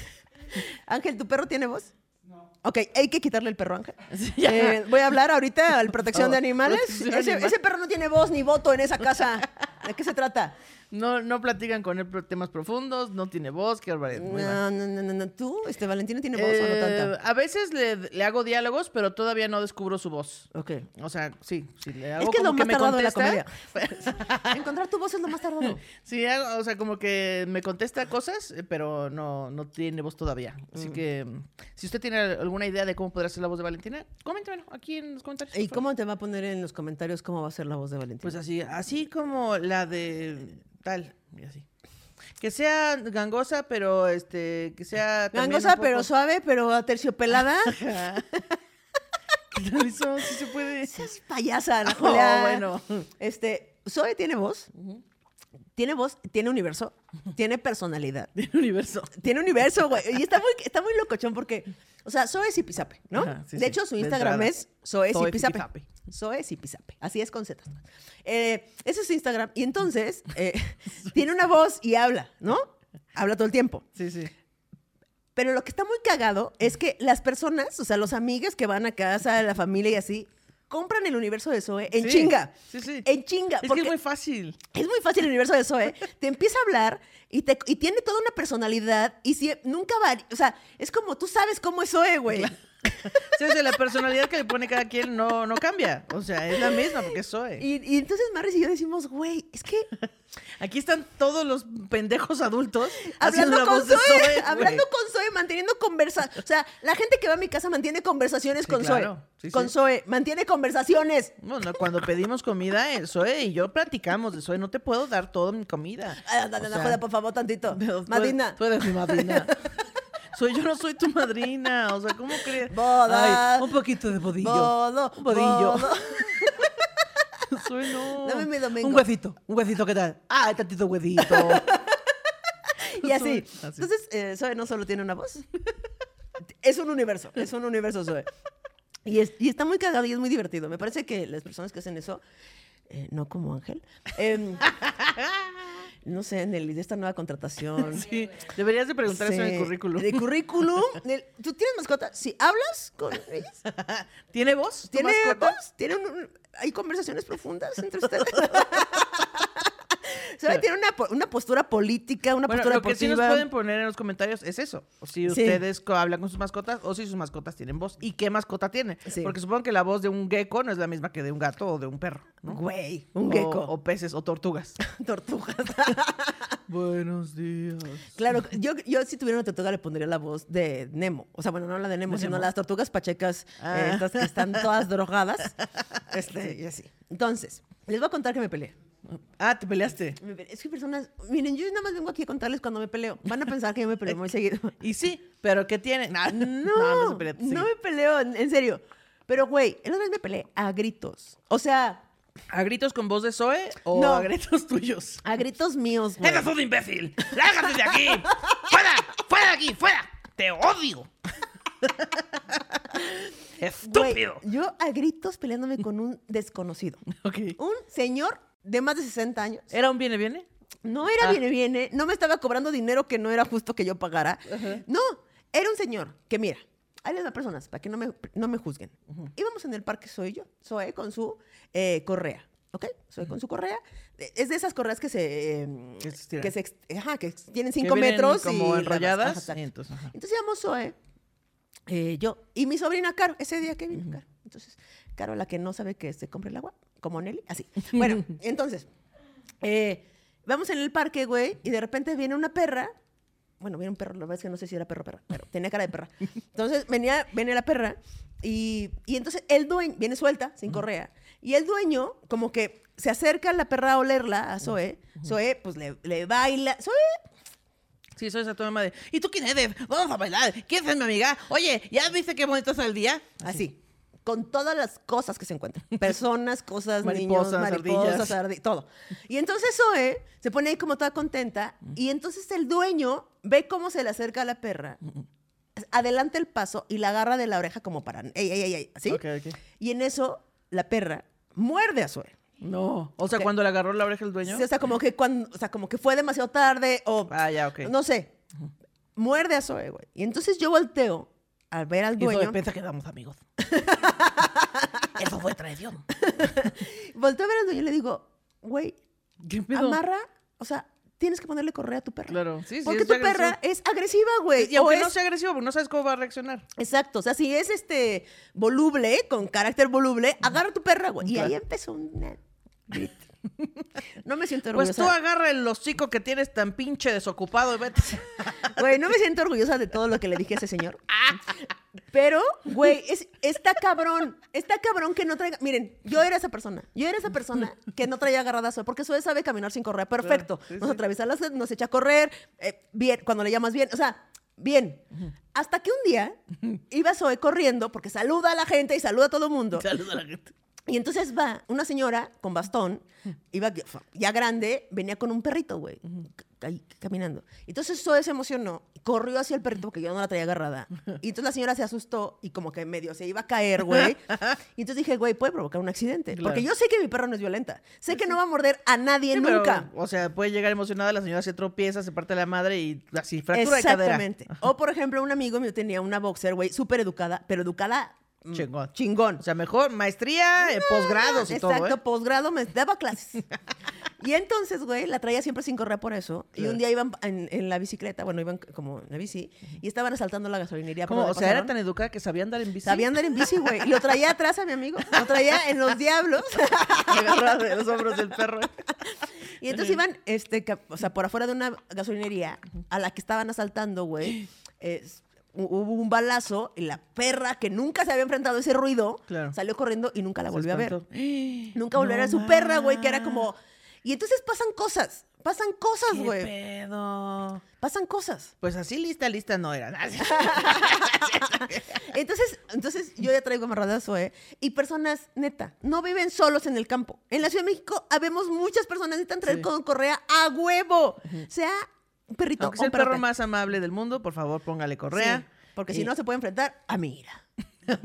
Ángel, ¿tu perro tiene voz? No. Ok, hay que quitarle el perro, Ángel. Eh, voy a hablar ahorita al protección Oh, de animales. protección Ese, animal. ese perro no tiene voz ni voto en esa casa. ¿De qué se trata? No, no platican con él temas profundos, no tiene voz, qué barbaridad. muy mal. No, no, no, no, no. ¿Tú, este, Valentina, tiene voz o no Eh, tanta? a veces le, le hago diálogos, pero todavía no descubro su voz. Ok. O sea, sí, sí, le hago Es que es como lo que más me tardado de la contesta. comedia. Encontrar tu voz es lo más tardado. Sí, hago- o sea, como que me contesta cosas, eh, pero no, no tiene voz todavía. Así Mm. que, mm, si usted tiene alguna idea de cómo podrá ser la voz de Valentina, coméntemelo aquí en los comentarios. ¿Y por favor. cómo te va a poner en los comentarios cómo va a ser la voz de Valentina? Pues así, así como la de tal, y así. Que sea gangosa, pero este, que sea Gangosa, pero suave, pero aterciopelada. ¿Qué tal eso? Sí se puede. Es payasa, la Oh, bueno. Este, Zoe tiene voz. Tiene voz, tiene universo, tiene personalidad. Del universo. Tiene universo, güey. Y está muy, está muy locochón porque, o sea, Zoe es Zipizape, ¿no? Ajá, sí, de sí, hecho, su Instagram entrada. es Zoe Zoe Zipizape. Zipizape. Zoe Zipizape. Así es con Z. Eh, ese es su Instagram. Y entonces, eh, tiene una voz y habla, ¿no? Habla todo el tiempo. Sí, sí. Pero lo que está muy cagado es que las personas, o sea, los amigos que van a casa, la familia y así, compran el universo de Zoe en Sí, chinga. sí, sí. En chinga. Es que es muy fácil. es muy fácil el universo de Zoe. Te empieza a hablar y, te, y tiene toda una personalidad y si, nunca va. O sea, es como tú sabes cómo es Zoe, güey. Sí, o sea, la personalidad que le pone cada quien no, no cambia. O sea, es la misma porque es Zoe. Y, y entonces Maris y yo decimos, güey, es que Aquí están todos los pendejos adultos hablando la con voz de Zoe, hablando con Zoe, manteniendo conversaciones. O sea, la gente que va a mi casa mantiene conversaciones Sí, con claro. Zoe. Sí, con. Zoe, mantiene conversaciones. Cuando pedimos comida, el Zoe y yo platicamos de Zoe. No te puedo dar toda mi comida. Ay, no, sea, por favor, tantito. Tú- Madina. Tú eres mi madrina. Soy, yo no soy tu madrina. O sea, ¿cómo crees? Boda. Ay, un poquito de bodillo. Bodo, Un bodillo. bodo. Soy no. Dame mi domingo. Un huesito. Un huesito, ¿qué tal? Ah, tantito huesito. Y así. Así. Entonces, eh, Zoe no solo tiene una voz. es un universo. Es un universo Zoe. Y, es- y está muy cagado y es muy divertido. Me parece que las personas que hacen eso, eh, no como Ángel, em, no sé, en el de esta nueva contratación. Sí. Deberías de preguntar eso en el Sí. currículum. De currículum. ¿Tú tienes mascota? Si hablas con ellas, ¿Tiene voz? ¿tiene mascota? voz? ¿Tiene un- un- ¿Hay conversaciones profundas entre ustedes? ¿Sabe? Tiene una, una postura política, una Bueno, postura lo que sí nos pueden poner en los comentarios es eso. O si ustedes hablan con sus mascotas o si sus mascotas tienen voz. ¿Y qué mascota tiene? Sí. Porque supongo que la voz de un gecko no es la misma que de un gato o de un perro, ¿no? Güey, un O- gecko. O, peces o tortugas. Tortugas. Buenos días. Claro, yo, yo si tuviera una tortuga le pondría la voz de Nemo. O sea, bueno, no la de Nemo, ¿De sino Nemo? las tortugas pachecas, eh, Ah. estas que están todas drogadas. Este, y así. Entonces, les voy a contar que me peleé. Ah, te peleaste. Es que personas, miren, yo nada más vengo aquí a contarles cuando me peleo. Van a pensar que yo me peleo muy seguido. Y sí, pero ¿qué tiene? No, No, no se pelea, no, me peleo, en, serio. Pero, güey, el otro vez me peleé a gritos. O sea, ¿A gritos con voz de Zoe o No. a gritos tuyos? a gritos míos, güey. ¡Eres un imbécil! ¡Lárgate de aquí! ¡Fuera! ¡Fuera de aquí! ¡Fuera! ¡Te odio! Güey, ¡Estúpido! yo a gritos peleándome con un desconocido. Ok. Un señor de más de 60 años. ¿Era un viene, viene? No era Ah. viene, viene. No me estaba cobrando dinero que no era justo que yo pagara. No, era un señor que, mira, ahí les va personas, para que no me, no me juzguen. Íbamos en el parque, soy yo, soy con su eh, correa. ¿Ok? Soy con su correa. Eh, Es de esas correas que se. eh, Que se que ajá, que tienen Que 5 vienen metros. como y la- enrolladas, ajá, entonces, ajá. Entonces íbamos Zoe, eh, yo y mi sobrina Caro, ese día que vino Caro. Entonces, Caro, la que no sabe que se compre el agua, como Nelly, así. Bueno, entonces, eh, vamos en el parque, güey, y de repente viene una perra. Bueno, viene un perro, la verdad es que no sé si era perro o perra, pero tenía cara de perra. Entonces venía, viene la perra y, y entonces el dueño, viene suelta, sin correa, y el dueño como que se acerca a la perra a olerla, a Zoe. Zoe, pues le, le baila. Zoe Sí, soy esa tu mamá de. ¿Y tú quién eres? Vamos a bailar. ¿Quién es mi amiga? Oye, ¿ya viste qué bonito está el día? Así. Con todas las cosas que se encuentran. Personas, cosas, Mariposas, niños, mariposas, ardillas. ardi- todo. Y entonces Zoe se pone ahí como toda contenta. Y entonces el dueño ve cómo se le acerca a la perra. Adelanta el paso y la agarra de la oreja como para... ¡Ey, ey, ey! ey", ¿Así? Ok, ok. Y en eso la perra muerde a Zoe. No. O sea, cuando le agarró la oreja el dueño. Sí, o sea, como que cuando, o sea, como que fue demasiado tarde o Ah, ya, ok. no sé. Muerde a Zoe, güey. Y entonces yo volteo al ver al Y dueño. piensa que éramos amigos. Eso fue traición. Volteo a ver al dueño y le digo, güey, amarra, o sea, tienes que ponerle correa a tu perra. Claro. Sí, sí. Porque tu agresivo. perra es agresiva, güey. Y aunque o no es- sea agresivo, porque no sabes cómo va a reaccionar. Exacto, o sea, si es este voluble, con carácter voluble, agarra a tu perra, güey. Y ahí empezó una. No me siento Pues orgullosa. tú agarra el hocico que tienes tan pinche desocupado y vete. Güey, no me siento orgullosa de todo lo que le dije a ese señor. Pero, güey, es, está cabrón. Está cabrón que no traiga. Miren, yo era esa persona. Yo era esa persona que no traía agarrada a Zoe, porque Zoe sabe caminar sin correr. Perfecto. sí, nos sí. atraviesa las nos echa a correr. eh, bien, cuando le llamas bien. O sea, bien. Hasta que un día iba Zoe corriendo, porque saluda a la gente y saluda a todo el mundo. Saluda a la gente. Y entonces va una señora con bastón, iba ya grande, venía con un perrito, güey, caminando. Entonces Zoe se emocionó, corrió hacia el perrito porque yo no la traía agarrada. Y entonces la señora se asustó y como que medio se iba a caer, güey. Y entonces dije, güey, puede provocar un accidente. Claro. Porque yo sé que mi perro no es violenta. Sé que no va a morder a nadie Sí, pero, nunca. o sea, puede llegar emocionada, la señora se tropieza, se parte la madre y así, fractura de cadera. Exactamente. O, por ejemplo, un amigo mío tenía una boxer, güey, súper educada, pero educada Chingón. chingón. O sea, mejor maestría, eh, posgrados y todo, Exacto, ¿eh? posgrado, me daba clases. y entonces, güey, la traía siempre sin correr por eso. Y un día iban en, en la bicicleta, bueno, iban como en la bici, y estaban asaltando la gasolinería. ¿Cómo? O sea, era tan educada que sabía andar en bici. Sabía andar en bici, güey. Y lo traía atrás a mi amigo. Lo traía en los diablos. De los hombros del perro. Y entonces iban, este, o sea, por afuera de una gasolinería a la que estaban asaltando, güey. es- hubo un balazo y la perra que nunca se había enfrentado a ese ruido Claro. salió corriendo y nunca la volvió a ver. Nunca volvió a ver a su perra, güey, que era como. Y entonces pasan cosas. Pasan cosas, ¿Qué güey. pedo? Pasan cosas. Pues así lista, lista no era. Entonces, entonces yo ya traigo amarrada a Zoe. Y personas, neta, no viven solos en el campo. En la Ciudad de México habemos muchas personas que necesitan traer Sí. con correa a huevo. Sea un perrito Aunque sea el perro más amable del mundo, por favor, póngale correa. Sí, porque si no se puede enfrentar a mi ira.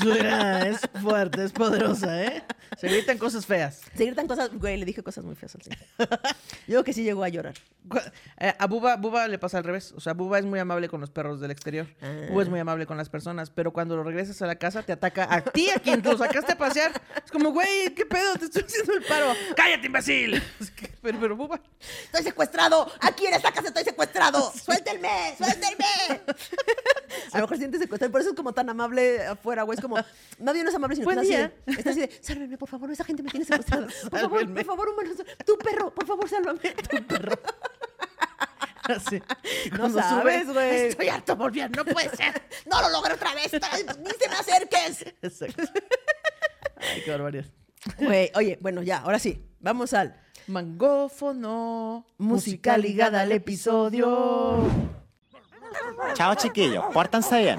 Suena, es fuerte, es poderosa, ¿eh? Se gritan cosas feas. Se gritan cosas, güey, le dije cosas muy feas al señor. Yo creo que sí llegó a llorar. Eh, a Buba, Buba le pasa al revés. O sea, Buba es muy amable con los perros del exterior. Ah. Buba es muy amable con las personas. Pero cuando lo regresas a la casa, te ataca a ti, a quien lo sacaste a pasear. Es como, güey, ¿qué pedo? Te estoy haciendo el paro. ¡Cállate, imbécil! Pero, pero Buba. ¡Estoy secuestrado! ¡Aquí en esta casa estoy secuestrado! ¡Suéltenme! ¡Suéltenme! A lo mejor sientes secuestrado. Por eso es como tan amable afuera, güey. Es como, nadie no es amable, sino que Buen está así, de, está así de, sálvenme, por favor, esa gente me tiene secuestrado. Por favor, por favor, humano. Tu perro, por favor, sálvame. Tu perro. Así. No sabes, güey. Estoy harto, volviendo, no puede ser. ¡No lo logré otra vez! ¡Ni se me acerques! Exacto. Ay, qué barbaridad. Güey, oye, bueno, ya, ahora sí. Vamos al Mangófono. música ligada al episodio. Chao chiquillos, pórtanse bien.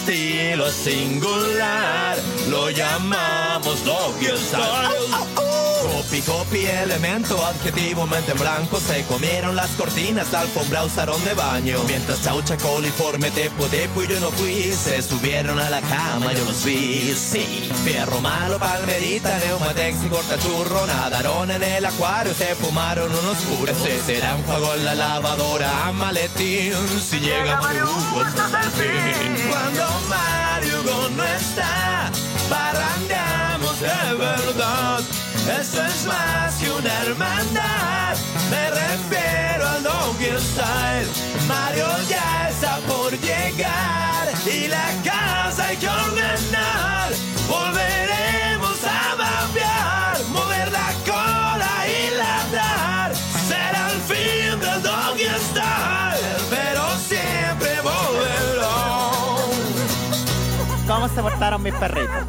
estilo es singular, lo llamamos Style. Copy, copy, elemento, adjetivo, mente en blanco. Se comieron las cortinas, alfombra usaron de baño. Mientras chaucha, coliforme, tepo, tepo y yo no fui. Se subieron a la cama, yo los vi, sí Fierro malo, palmerita, neumatex y cortachurro. Nadaron en el acuario, se fumaron unos puros Ese será un juego en la lavadora, maletín. Si llega este es el fin Cuando Mario no está Parrandeamos de verdad eso es más que una hermandad. Me refiero al Doggy Style. Mario ya está por llegar y la casa hay que ordenar. Volveremos se portaron mis perritos?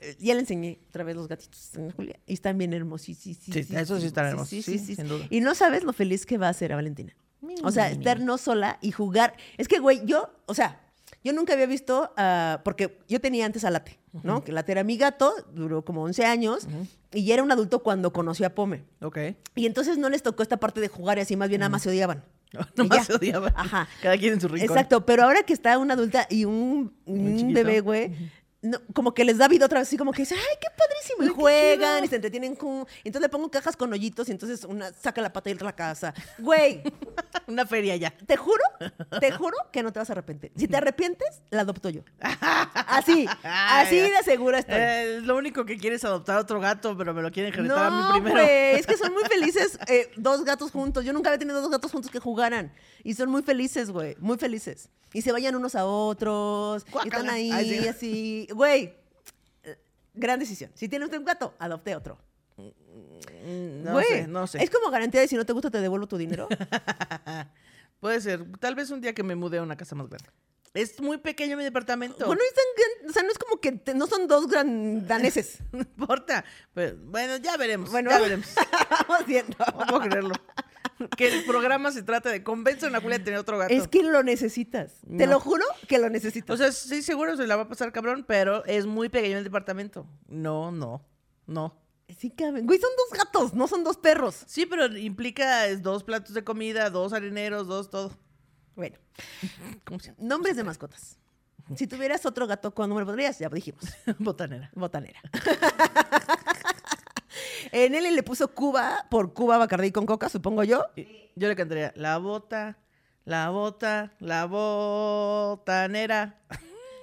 Eh, Ya le enseñé otra vez los gatitos a Julia y están bien hermosísimos. Sí, esos sí están hermosos, sí, sin duda. Y no sabes lo feliz que va a hacer a Valentina. O sea, estar no sola y jugar. Es que, güey, yo, o sea, yo nunca había visto, ah, porque yo tenía antes a Late, ¿no? Que Late era mi gato, duró como 11 años y ya era un adulto cuando conoció a Pome. Ok. Y entonces no les tocó esta parte de jugar y así, más bien nada más se odiaban. Ya. se odiaban. Ajá. Cada quien en su rincón. Exacto, pero ahora que está una adulta y un, bebé, güey, no, como que les da vida otra vez, así como que dice, ay, qué padrísimo, y Ay, juegan y se entretienen con... entonces le pongo cajas con hoyitos y entonces una saca la pata y entra a la casa. Güey, Una feria ya. te juro, te juro que no te vas a arrepentir. Si te arrepientes, la adopto yo. Así, así de segura estoy. Eh, lo único que quieres es adoptar otro gato, pero me lo quieren generar a mí primero. güey, es que son muy felices eh, dos gatos juntos. Yo nunca había tenido dos gatos juntos que jugaran. Y son muy felices, güey, muy felices. Y se vayan unos a otros. Y están ahí, Ay, sí. así. Güey, gran decisión. Si tiene usted un gato, adopte otro. Mm, No Güey, sé, no sé. Es como garantía de si no te gusta, te devuelvo tu dinero. Puede ser. Tal vez un día que me mude a una casa más grande. Es muy pequeño mi departamento. bueno, y están gran- o sea, no es como que te- no son dos gran daneses. no importa. Pero, bueno, ya veremos. Bueno, ya veremos. vamos viendo. No puedo creerlo. que el programa se trata de convencer a Julia de tener otro gato. Es que lo necesitas. Te lo juro que lo necesitas. O sea, sí, seguro se la va a pasar cabrón, pero es muy pequeño el departamento. No, no, no. sí caben. Güey, son dos gatos, no son dos perros. Sí, pero implica es, dos platos de comida, dos harineros, dos todo. Bueno, ¿Cómo se llama? nombres de mascotas. Si tuvieras otro gato, ¿cuál nombre podrías? Ya dijimos. Botanera. Botanera. en él le puso Cuba por Cuba Bacardí con coca, supongo yo. Yo le cantaría la bota, la bota, la botanera.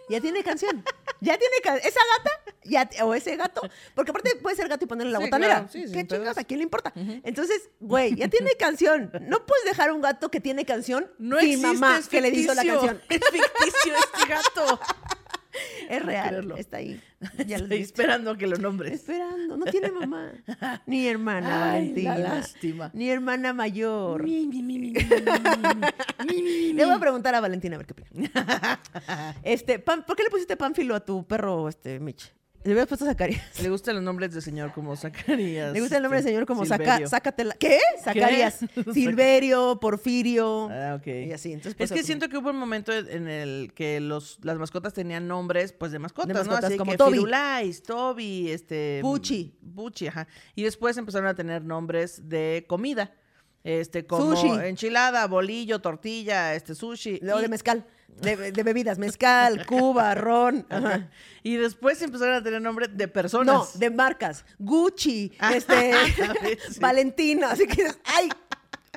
Ya tiene canción. Ya tiene canción. Esa gata ya, o ese gato. Porque aparte puede ser gato y ponerle la Sí, botanera. claro, sí, ¿Qué chingas? ¿A quién le importa? Entonces, güey, ya tiene canción. No puedes dejar un gato que tiene canción No sin existe, mamá es que le hizo la canción. Es ficticio este gato. Es real. Está ahí. Ya Estoy esperando a que lo nombres. Esperando. No tiene mamá. Ni hermana, Ay, Valentina. la lástima. Ni hermana mayor. Mi, mi, mi, Le voy a preguntar a Valentina a ver qué opina. Este, ¿por qué le pusiste Pánfilo a tu perro, este, Mitch? Le hubieras puesto Zacarías. Le gustan los nombres de señor como Zacarías. Le gusta el nombre del este, señor como saca, Silverio. sácatela. ¿Qué? Zacarías. Silverio, Porfirio. Ah, ok. Y así. Entonces, Es pues, que otro- siento que hubo un momento en el que los, las mascotas tenían nombres, pues, de mascotas, De ¿no? Así como que Toby. Firulais, Toby, este... Pucci. Pucci, ajá. Y después empezaron a tener nombres de comida. Este, como Sushi. enchilada, bolillo, tortilla, este, sushi. Luego y, de mezcal. De, de bebidas. Mezcal, Cuba, ron. Ajá. y después empezaron a tener nombre de No, personas. de marcas. Gucci, este, Sí. Valentino. Así que, ay,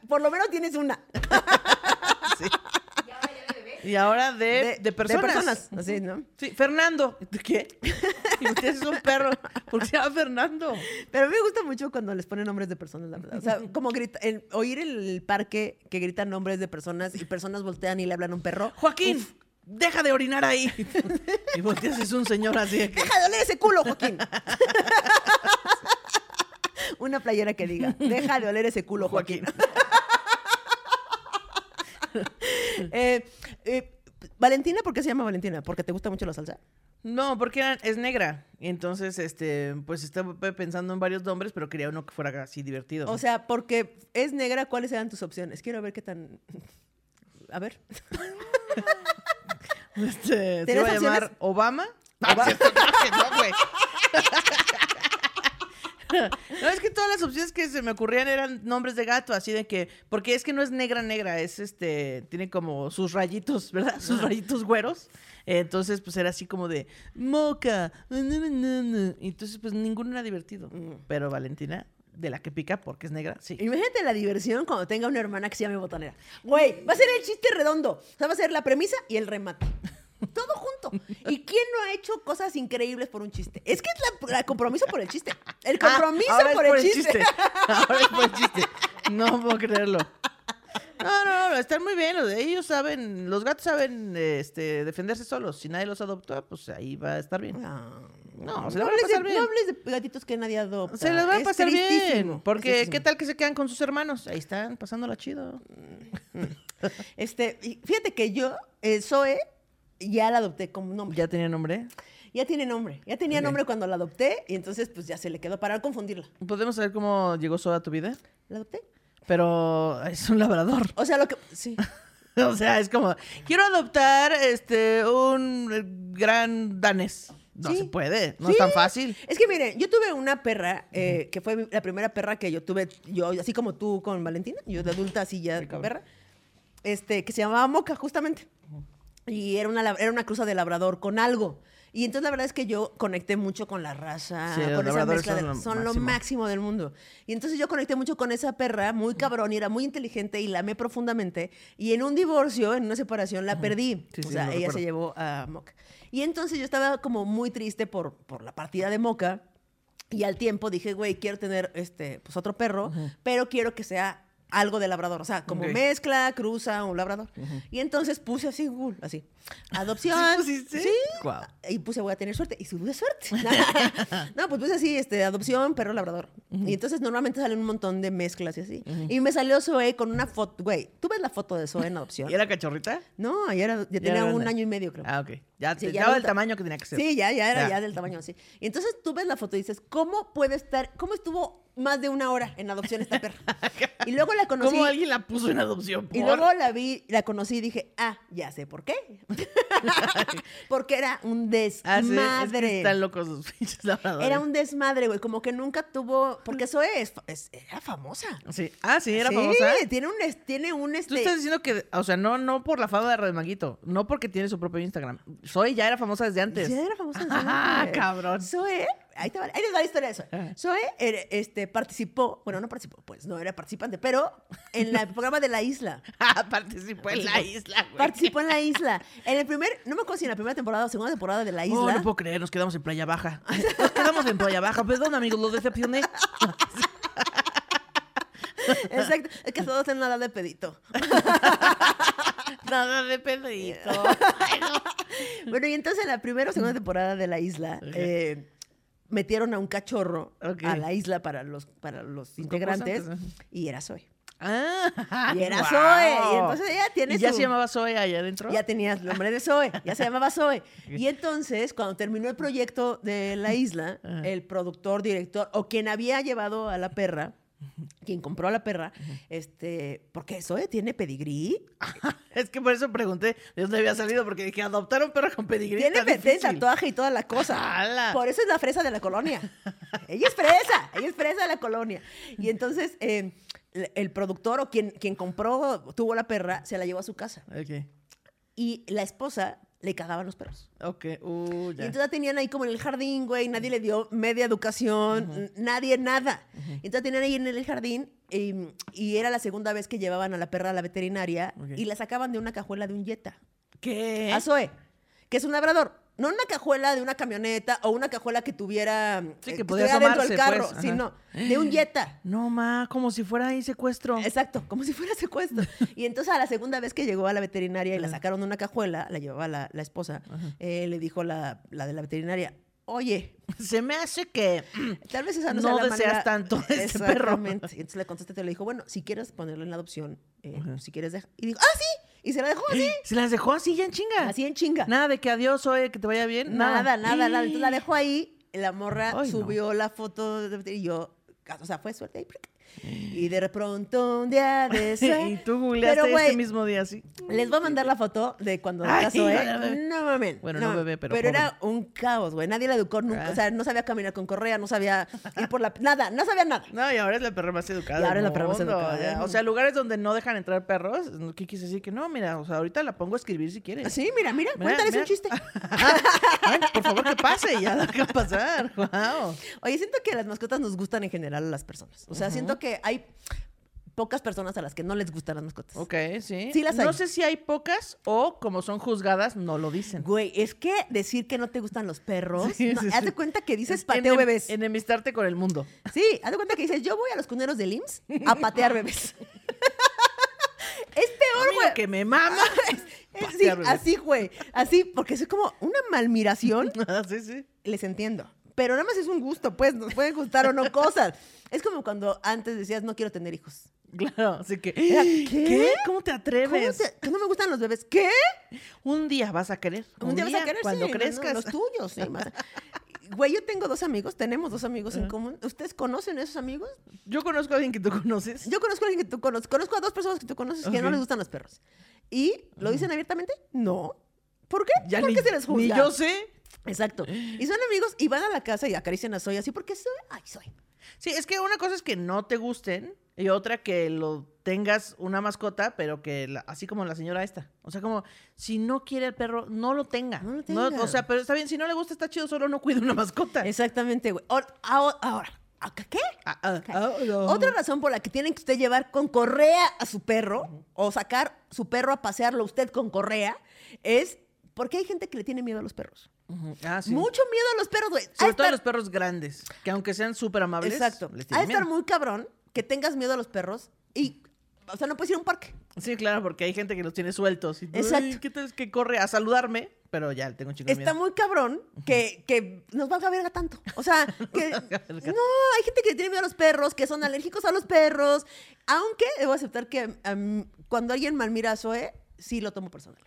por lo menos tienes una. Y ahora de, de, personas. Así, ¿no? Sí, Fernando. ¿De ¿Qué? Y usted es un perro. ¿Por qué se llama Fernando? Pero a mí me gusta mucho cuando les ponen nombres de personas, la verdad. O sea, como grita, el- oír en el parque que gritan nombres de personas y personas voltean y le hablan a un perro. Joaquín, Uf, deja de orinar ahí. Y volteas, es un señor así de que... deja de oler ese culo, Joaquín. Una playera que diga, deja de oler ese culo, Joaquín. Eh, eh, Valentina, ¿por qué se llama Valentina? ¿Porque te gusta mucho la salsa? No, porque era- es negra. Entonces, este, pues estaba pensando en varios nombres, pero quería uno que fuera así divertido. O sea, porque es negra, ¿cuáles eran tus opciones? Quiero ver qué tan... A ver. este, se ¿Tienes iba a llamar opciones? Obama. Obama. no, güey. No, es que todas las opciones que se me ocurrían eran nombres de gato, así de que, porque es que no es negra negra, es este, tiene como sus rayitos, ¿verdad? Sus rayitos güeros. Entonces, pues era así como de moca. Entonces, pues ninguno era divertido. Pero Valentina, de la que pica porque es negra, sí. Imagínate la diversión cuando tenga una hermana que se llame botanera. Güey, va a ser el chiste redondo. O sea, va a ser la premisa y el remate. Todo junto. ¿Y quién no ha hecho cosas increíbles por un chiste? Es que es la, la compromiso por el chiste. El compromiso Ah, ahora es por, el, chiste. Ahora es por el chiste. No puedo creerlo. No, no, no, están muy bien. Los, ellos saben, los gatos saben este, defenderse solos. Si nadie los adoptó, pues ahí va a estar bien. No, No, se la van a hables pasar de, bien. no hables de gatitos que nadie adopta. Se les va a Es pasar bien. Porque, ¿qué tal que se quedan con sus hermanos? Ahí están, pasándola chido. Este, y fíjate que yo, eh, Zoe, ya la adopté como nombre. Ya, ¿Ya tenía nombre? tiene nombre. Ya tenía nombre cuando la adopté y entonces pues ya se le quedó para confundirla. ¿Podemos saber cómo llegó Soda a tu vida? ¿La adopté? Pero es un labrador. O sea, lo que... Sí. O sea, es como, quiero adoptar este un gran danés. No Sí. se puede, no Sí. es tan fácil. Es que miren, yo tuve una perra, eh, que fue la primera perra que yo tuve, yo así como tú con Valentina, yo de adulta así ya perra, este, que se llamaba Moca justamente. Y era una, era una cruza de labrador con algo. Y entonces la verdad es que yo conecté mucho con la raza, Sí, con esa mezcla. de- son lo son lo máximo. máximo del mundo. Y entonces yo conecté mucho con esa perra, muy cabrón, y era muy inteligente y la amé profundamente. Y en un divorcio, en una separación, la perdí. Sí, o sí, sea, ella recuerdo. se llevó a Moca. Y entonces yo estaba como muy triste por, por la partida de Moca. Y al tiempo dije, güey, quiero tener este, pues otro perro, pero quiero que sea algo de labrador. O sea, como mezcla, cruza, un labrador. Y entonces puse así Google, así. Adopción. ¿Sí pusiste? Sí. Y puse voy a tener suerte. Y tuve suerte. no, pues puse así, este, adopción, perro labrador. Y entonces normalmente salen un montón de mezclas y así. Y me salió Zoe con una foto. Güey, ¿tú ves la foto de Zoe en adopción? ¿Y era cachorrita? No, ya, era, ya tenía era un año y medio, creo. Ah, ok. Ya, Sí, ya daba el adulta. tamaño que tenía que ser. Sí, ya, ya era Ya. ya del tamaño así. Y entonces tú ves la foto y dices, ¿cómo puede estar, cómo estuvo más de una hora en adopción esta perra? Y luego la conocí. ¿Cómo alguien la puso en adopción? Y luego la vi, la conocí y dije, ah, ya sé por qué. Porque era un Ah, sí, es que desmadre. están locos los pinches labradores. Era un desmadre, güey. Como que nunca tuvo. Porque Zoe es, es- era famosa. Sí. Ah, sí, era sí, famosa. Tiene un, tiene un Tú este. estás diciendo que, o sea, no, no por la fama de Red Manguito, no porque tiene su propio Instagram. Soy ya era famosa desde antes. Ya era famosa desde Ah, antes. cabrón. Zoe, ahí, te va, ahí les va la historia de Zoe. Zoe era- este, participó, bueno, no participó, pues no era participante, pero en la- el programa de la isla. Ah, participó en la isla, güey. Participó en la isla. En el primer, no me acuerdo si en la primera temporada o segunda temporada de la isla. Oh, no puedo creer, nos quedamos en Playa Baja. Nos quedamos en Playa Baja. Perdón, amigos, lo decepcioné. Exacto. Es que todos en nada de pedito. Nada de pedito. Bueno, y entonces en la primera o segunda temporada de la isla, eh, metieron a un cachorro a la isla para los, para los integrantes y era Zoe. Ah, Y era. Zoe. Y entonces ella tiene ¿Y ya su- se llamaba Zoe allá adentro? Ya tenía el nombre de Zoe, ya se llamaba Zoe. Y entonces, cuando terminó el proyecto de la isla, el productor, director, o quien había llevado a la perra, quien compró a la perra, este, porque Zoe tiene pedigrí, Es que por eso pregunté de dónde había salido, porque dije, adoptar a un perro con pedigrí tiene está pe- tiene difícil. tatuaje y toda la cosa. ¡Hala! Por eso es la fresa de la colonia. ella es fresa, ella es fresa de la colonia. Y entonces, eh, el- productor o quien, quien compró, tuvo la perra, se la llevó a su casa. Ok, Y la esposa le cagaban los perros. ok, uh, Y ya. entonces la tenían ahí como en el jardín, güey, nadie le dio media educación, nadie nada. Y Entonces la tenían ahí en el jardín y, y era la segunda vez que llevaban a la perra a la veterinaria y la sacaban de una cajuela de un Jetta. ¿Qué? A Zoe, que es un labrador. No una cajuela de una camioneta o una cajuela que tuviera... Sí, eh, que podía estuviera dentro del carro. pues, Sí, ajá. no, de un Jetta. No, ma, como si fuera ahí secuestro. Exacto, como si fuera secuestro. Y entonces a la segunda vez que llegó a la veterinaria y la sacaron de una cajuela, la llevaba la, la esposa, eh, le dijo la, la de la veterinaria, oye, Se me hace que... tal vez esa no, No sea la deseas manera- tanto de este perro. Y entonces le contestaste, le dijo, bueno, si quieres ponerlo en la adopción, eh, si quieres dejar. Y dijo, ah, sí. Y se la dejó así, Se las dejó así ya en chinga. así en chinga. Nada de que adiós, Zoe, que te vaya bien. Nada, nada, nada. Entonces la dejó ahí, la morra Ay, no. subió la foto y yo, o sea, fue suerte. Y, de pronto un día de eso. y tú googleaste Pero, ese mismo día así. Les voy a mandar la foto de cuando Ay, casó, ¿eh? No mames. Bueno, no bebé, pero Pero era un caos, güey. Nadie la educó nunca. Ah. O sea, no sabía caminar con correa, no sabía ir por la. Nada, no sabía nada. No, y ahora es la perra más educada. Y ahora es la perra más educada ya. O sea, lugares donde no dejan entrar perros, ¿qué quise decir? Que no, mira, o sea, ahorita la pongo a escribir si quieres. Sí, mira, mira, Mira, cuéntales mira. un chiste. Ay, por favor, que pase, y ya lo que pasar. Wow. Oye, siento que las mascotas nos gustan en general a las personas. O sea, siento que hay pocas personas a las que no les gustan las mascotas. Ok, sí. Sí las No sé si hay pocas o como son juzgadas, no lo dicen. Güey, es que decir que no te gustan los perros, Sí, no, sí, haz sí. de cuenta que dices Es pateo enem- bebés. Enemistarte con el mundo. Sí, haz de cuenta que dices, yo voy a los cuneros del IMSS a patear bebés. es peor, güey. que me mama. Es- así, güey. Así, porque es como una malmiración. Ah, sí, sí. Les entiendo. Pero nada más es un gusto, pues, nos pueden gustar o no cosas. Es como cuando antes decías, no quiero tener hijos. Claro, así que. Era, ¿qué? ¿Cómo te ¿Cómo atreves? te- que no me gustan los bebés? ¿Qué? Un día vas a querer. Un día vas a querer, Cuando sí, no, no, crezcas. los tuyos, sí. más- Güey, yo tengo dos amigos, tenemos dos amigos en común. ¿Ustedes conocen a esos amigos? Yo conozco a alguien que tú conoces. Yo conozco a alguien que tú conoces. Conozco a dos personas que tú conoces que no les gustan los perros. ¿Y lo dicen abiertamente? No. ¿Por qué? Ya ¿Por ni, qué se les juzga? ni yo sé. Exacto. Y son amigos y van a la casa y acarician a Soy así porque soy. Ay, soy. Sí, es que una cosa es que no te gusten y otra que lo tengas una mascota, pero que la- así como la señora esta. O sea, como si no quiere el perro, no lo tenga. No lo tenga. o sea, pero está bien, si no le gusta, está chido, solo no cuida una mascota. Exactamente, güey. Or- ahora, ahora, ¿acá ¿qué? Ah, ah, ah, no. Otra razón por la que tienen que usted llevar con correa a su perro o sacar su perro a pasearlo usted con correa es porque hay gente que le tiene miedo a los perros. Ah, sí. Mucho miedo a los perros, güey. Sobre todo a los perros grandes, que aunque sean súper amables, Exacto. les de estar muy cabrón que tengas miedo a los perros y, o sea, no puedes ir a un parque. Sí, claro, porque hay gente que los tiene sueltos. Y Exacto. "Ay, ¿Qué tal es que corre a saludarme? Pero ya, tengo un chico Está miedo. muy cabrón que, que nos valga verga tanto. O sea, que no, hay gente que tiene miedo a los perros, que son alérgicos a los perros. Aunque debo aceptar que am, cuando alguien malmira a Zoe, sí lo tomo personal.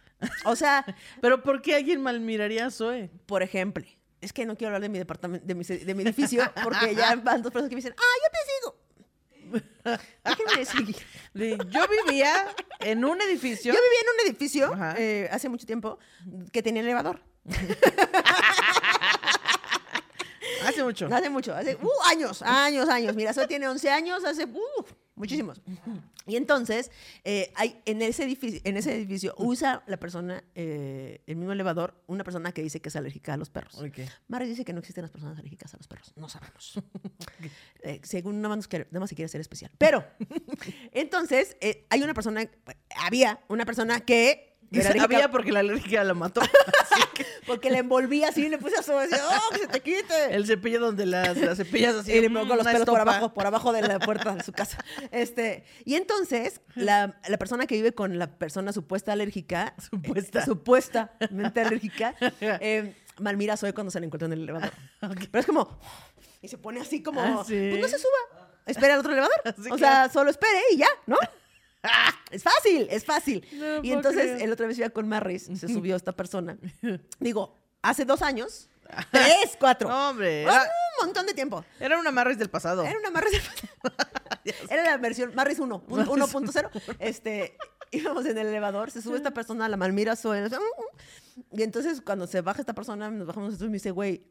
O sea, Pero ¿por qué alguien malmiraría a Zoe? por ejemplo, es que no quiero hablar de mi departamento, de mi, de mi edificio, porque ya van dos personas que me dicen, ah, yo te sigo. Déjenme seguir. Yo vivía en un edificio. Yo vivía en un edificio eh, hace mucho tiempo que tenía elevador. Hace mucho. Hace mucho, hace uh, años, años, años. Mira, Zoe tiene 11 años, hace uh, muchísimos. Y entonces, eh, hay, en, ese edificio, en ese edificio usa la persona, eh, el mismo elevador, una persona que dice que es alérgica a los perros. Ok. Mara dice que no existen las personas alérgicas a los perros. No sabemos. Eh, según nada más, nada más se quiere ser especial. Pero, entonces, eh, hay una persona, había una persona que... era alérgica- Había porque la alergia la mató. porque le envolvía así y le puse a su decía, ¡oh, que se te quite! El cepillo donde las, las cepillas así. y le mm, pongo los pelos por abajo, por abajo de la puerta de su casa. Este, y entonces, la, la persona que vive con la persona supuesta alérgica, Supuesta. eh, supuestamente alérgica, eh, malmira Zoe cuando se la encuentra en el elevador. Pero es como, y se pone así como, Ah, ¿sí? pues no se suba, espera al otro elevador. O claro. sea, solo espere y ya, ¿no? Es fácil, es fácil. No y entonces, el otra vez iba con Marris, se subió esta persona. Digo, hace dos años, tres, cuatro. Hombre. Ah, un montón de tiempo. era una Marris del pasado. Era una Marris. Era la versión Marris 1, pun- 1.0. Este, íbamos en el elevador, se sube esta persona, la malmira Zoe, Y entonces cuando se baja esta persona, nos bajamos nosotros y me dice, güey,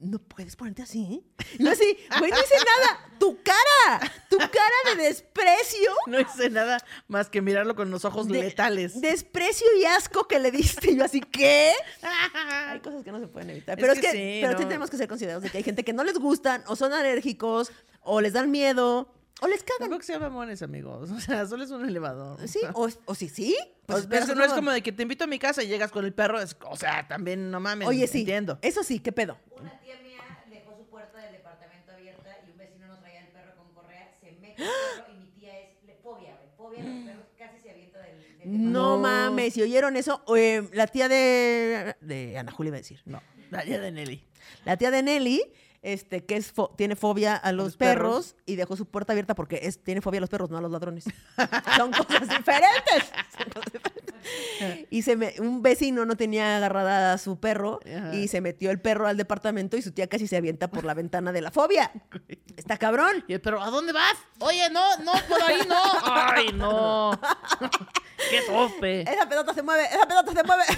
no puedes ponerte así. Y yo así, güey, no hice nada. Tu cara, tu cara de desprecio. No hice nada más que mirarlo con los ojos de- letales. Desprecio y asco que le diste. Y yo así, ¿qué? Hay cosas que no se pueden evitar. Pero es que que, sí, pero sí tenemos que ser considerados de que hay gente que no les gustan, o son alérgicos, o les dan miedo, o les cagan. Tampoco sean mamones, amigos. O sea, solo es un elevador. Sí, o, o sí, sí. Pues, esperas es que no es como de que te invito a mi casa y llegas con el perro. es- o sea, también no mames. Oye, sí. Entiendo. Eso sí, ¿qué pedo? Una tía mía dejó su puerta del departamento abierta y un vecino no traía el perro con correa, se mete el perro y mi tía es le- fobia, güey, fobia a los perros, casi se avienta del, del No, No. mames, si oyeron eso, eh, la tía de, de Ana Julia iba a decir. No, la tía de Nelly. La tía de Nelly, este, que es fo- tiene fobia a los, los perros, perros. y dejó su puerta abierta porque es, tiene fobia a los perros, no a los ladrones. Son cosas diferentes. Son cosas diferentes. Y se me, un vecino no tenía agarrada a su perro Ajá. y se metió el perro al departamento y su tía casi se avienta por la ventana de la fobia. Está cabrón. Y el perro, ¿a dónde vas? Oye, no, no, por ahí no. Ay, no. Qué tope. Esa pelota se mueve, esa pelota se mueve.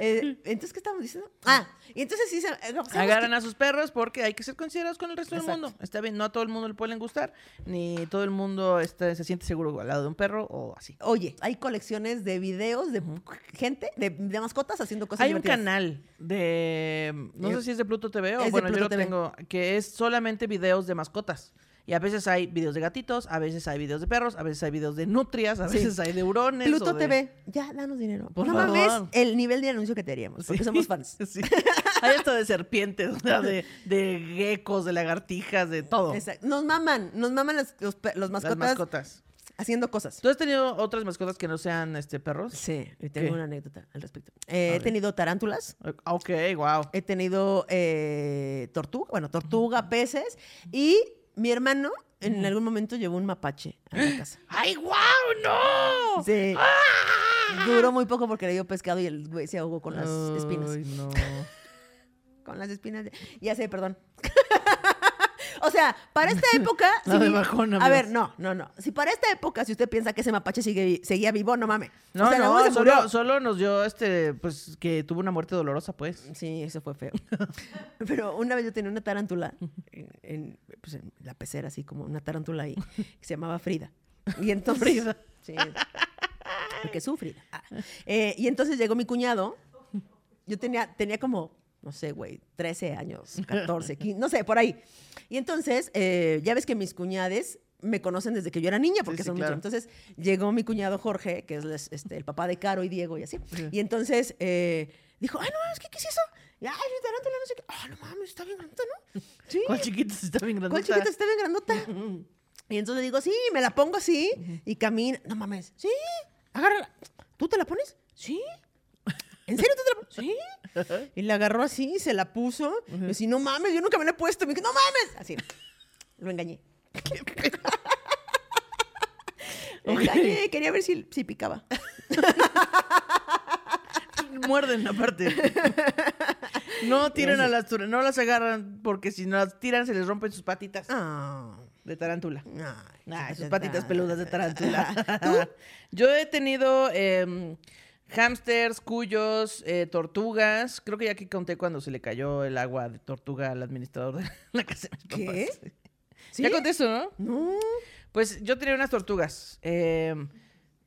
Eh, entonces, ¿qué estamos diciendo? Ah, y entonces sí se... eh, ¿sabes Agarran a sus perros porque hay que ser considerados con el resto Exacto. del mundo. Está bien, no a todo el mundo le pueden gustar, ni todo el mundo está- se siente seguro al lado de un perro o así. Oye, hay colecciones de videos de gente, de, de mascotas haciendo cosas Hay un canal de, no Eh, sé si es de Pluto TV o bueno, yo lo TV. tengo, que es solamente videos de mascotas. Y a veces hay videos de gatitos, a veces hay videos de perros, a veces hay videos de nutrias, a Sí. veces hay de hurones. Pluto de- TV, ya, danos dinero. Por no favor. mames el nivel de anuncio que te haríamos, porque Sí. somos fans. Sí. Hay hasta de serpientes, o sea, de, de geckos, de lagartijas, de todo. Exacto. Nos maman, nos maman los, los, los Las mascotas, mascotas. haciendo cosas. ¿Tú has tenido otras mascotas que no sean este perros? Sí, y tengo ¿Qué? una anécdota al respecto. Eh, he tenido tarántulas, Ok, wow. he tenido eh, tortuga, bueno, tortuga, peces, y mi hermano en algún momento llevó un mapache a la casa. ¡Ay, wow! ¡No! Sí. Duró muy poco porque le dio pescado y el güey se ahogó con las espinas. Ay, no. Con las espinas. de- Ya sé, perdón. o sea, para esta época. Nada de mi- bajón, A ver, no, no, no. Si para esta época, si usted piensa que ese mapache sigue, seguía vivo, no mames. No, O sea, no, se solo, solo nos dio este, pues, que tuvo una muerte dolorosa, pues. Sí, eso fue feo. Pero una vez yo tenía una tarántula en, en, pues, en la pecera, así como una tarántula ahí, que se llamaba Frida. Y entonces. Frida. Sí. Porque Frida. Ah. Eh, y entonces llegó mi cuñado. Yo tenía, tenía como, no sé, güey, 13 años, 14, 15, no sé, por ahí. Y entonces, eh, ya ves que mis cuñades me conocen desde que yo era niña, porque sí, son claro. muchos. Entonces llegó mi cuñado Jorge, que es este, el papá de Caro y Diego y así. Y entonces eh, dijo, ay, no mames, ¿qué, qué es eso? Y, ay, tarántula, no sé qué. Ah, no mames, está bien grandota, ¿no? Sí. ¿Cuál chiquita está bien ¿Cuál grandota? chiquita está bien grandota? Y entonces digo, sí, me la pongo así y camina. No mames, sí, agárrala. ¿Tú te la pones? Sí. ¿En serio te la? Sí. Y la agarró así, se la puso. Y yo, así, no mames, yo nunca me la he puesto. Me dijo, no mames. Así, lo engañé. Lo Ok. engañé, quería ver si, si picaba. Muerden aparte. No tiren a las tortugas, no las agarran porque si no las tiran se les rompen sus patitas Ah. de tarántula. Ay, Ah, sus patitas peludas de tarántula. Yo he tenido em, hámsters, cuyos, eh, tortugas. Creo que ya aquí conté cuando se le cayó el agua de tortuga al administrador de la casa de mis ¿Qué? papás. ¿Sí? Ya conté eso, ¿no? No. Pues yo tenía unas tortugas. em,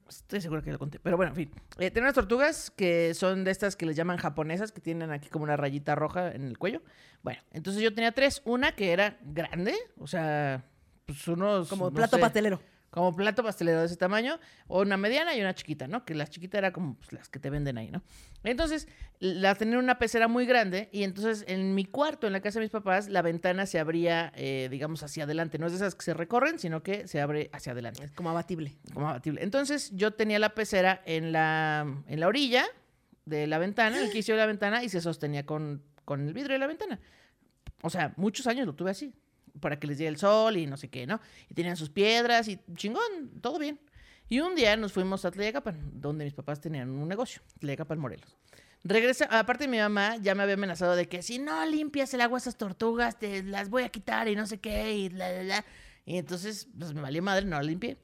estoy segura que lo conté. Pero bueno, en fin. Eh, tenía unas tortugas que son de estas que les llaman japonesas, que tienen aquí como una rayita roja en el cuello. Bueno, entonces yo tenía tres. Una que era grande, o sea, pues unos... Como no plato sé, pastelero. Como plato pastelero de ese tamaño, o una mediana y una chiquita, ¿no? Que la chiquita era como pues, las que te venden ahí, ¿no? Entonces, la tenía en una pecera muy grande y entonces en mi cuarto, en la casa de mis papás, la ventana se abría, eh, digamos, hacia adelante. No es de esas que se recorren, sino que se abre hacia adelante, Es como abatible. como abatible. Entonces, yo tenía la pecera en la, en la orilla de la ventana, en el quicio de la ventana, y se sostenía con, con el vidrio de la ventana. O sea, muchos años lo tuve así, para que les llegue el sol y no sé qué, ¿no? Y tenían sus piedras y chingón, todo bien. Y un día nos fuimos a Tlayacapan, donde mis papás tenían un negocio, Tlayacapan, Morelos. Regresa, aparte mi mamá ya me había amenazado de que si no limpias el agua a esas tortugas, te las voy a quitar y no sé qué, y la, la, la. Y entonces, pues me valió madre, no la limpié.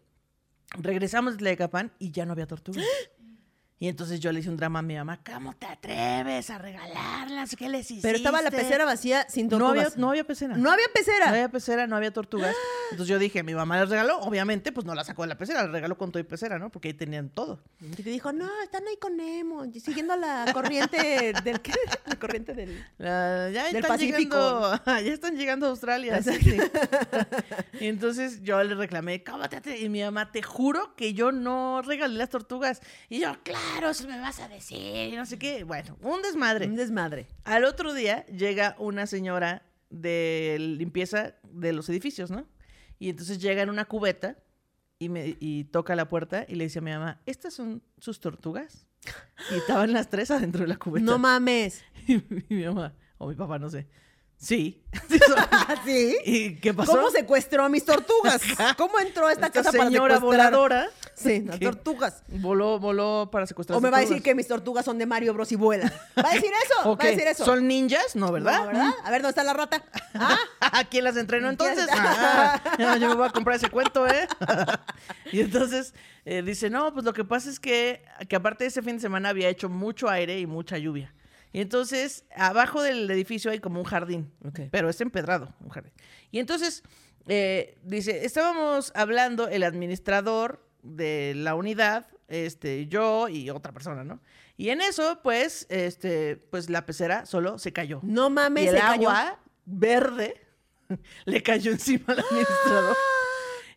Regresamos de Tlayacapan y ya no había tortugas. Y entonces yo le hice un drama a mi mamá, ¿cómo te atreves a regalarlas? ¿Qué les hiciste? Pero estaba la pecera vacía sin No había, tortugas. no había pecera. No había pecera. No había pecera, no había tortugas. Entonces yo dije, mi mamá las regaló. Obviamente, pues no las sacó de la pecera, las regaló con todo y pecera, ¿no? Porque ahí tenían todo. Y te dijo, no, están ahí con Nemo, siguiendo la corriente del... ¿qué? La corriente del... La- ya Del están Pacífico. llegando, ya están llegando a Australia. sí, y entonces yo le reclamé, "¿Cómo te atre-?" Y mi mamá, te juro que yo no regalé las tortugas. Y yo, claro, eso me vas a decir, y no sé qué. Bueno, un desmadre. Un desmadre. Al otro día llega una señora de limpieza de los edificios, ¿no? Y entonces llega en una cubeta y, me, y toca la puerta y le dice a mi mamá, ¿estas son sus tortugas? Y estaban las tres adentro de la cubeta. No mames. Y mi mamá, o mi papá, no sé. Sí. Sí. ¿Y qué pasó? ¿Cómo secuestró a mis tortugas? ¿Cómo entró a esta, Esta casa para señora secuestrar? voladora. Sí, las tortugas. Voló, voló para secuestrar O me va a decir que mis tortugas son de Mario Bros y vuelan. ¿Va a decir eso? ¿Va a decir eso? ¿Son ninjas? No, ¿verdad? No, ¿verdad? A ver, ¿dónde está la rata? ¿Ah? ¿Quién las entrenó ¿Quién entonces? Ah, yo me voy a comprar ese cuento, ¿eh? y entonces eh, dice, no, pues lo que pasa es que, que aparte de ese fin de semana había hecho mucho aire y mucha lluvia. Y entonces, abajo del edificio hay como un jardín, pero es empedrado, un jardín. Y entonces, eh, dice, estábamos hablando el administrador de la unidad, este, yo y otra persona, ¿no? Y en eso, pues, este, pues la pecera solo se cayó. No mames, y el se cayó. agua verde le cayó encima al administrador.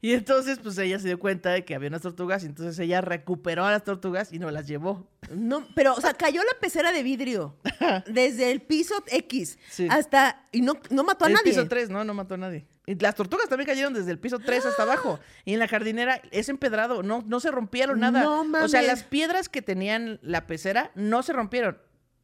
Y entonces, pues ella se dio cuenta de que había unas tortugas y entonces ella recuperó a las tortugas y no las llevó. No, pero, o sea, cayó la pecera de vidrio. Desde el piso X Sí. hasta. Y no, no mató a el nadie. piso 3, no, no mató a nadie. Y las tortugas también cayeron desde el piso 3 hasta abajo. Y en la jardinera es empedrado, no, no se rompieron nada. No o sea, las piedras que tenían la pecera no se rompieron.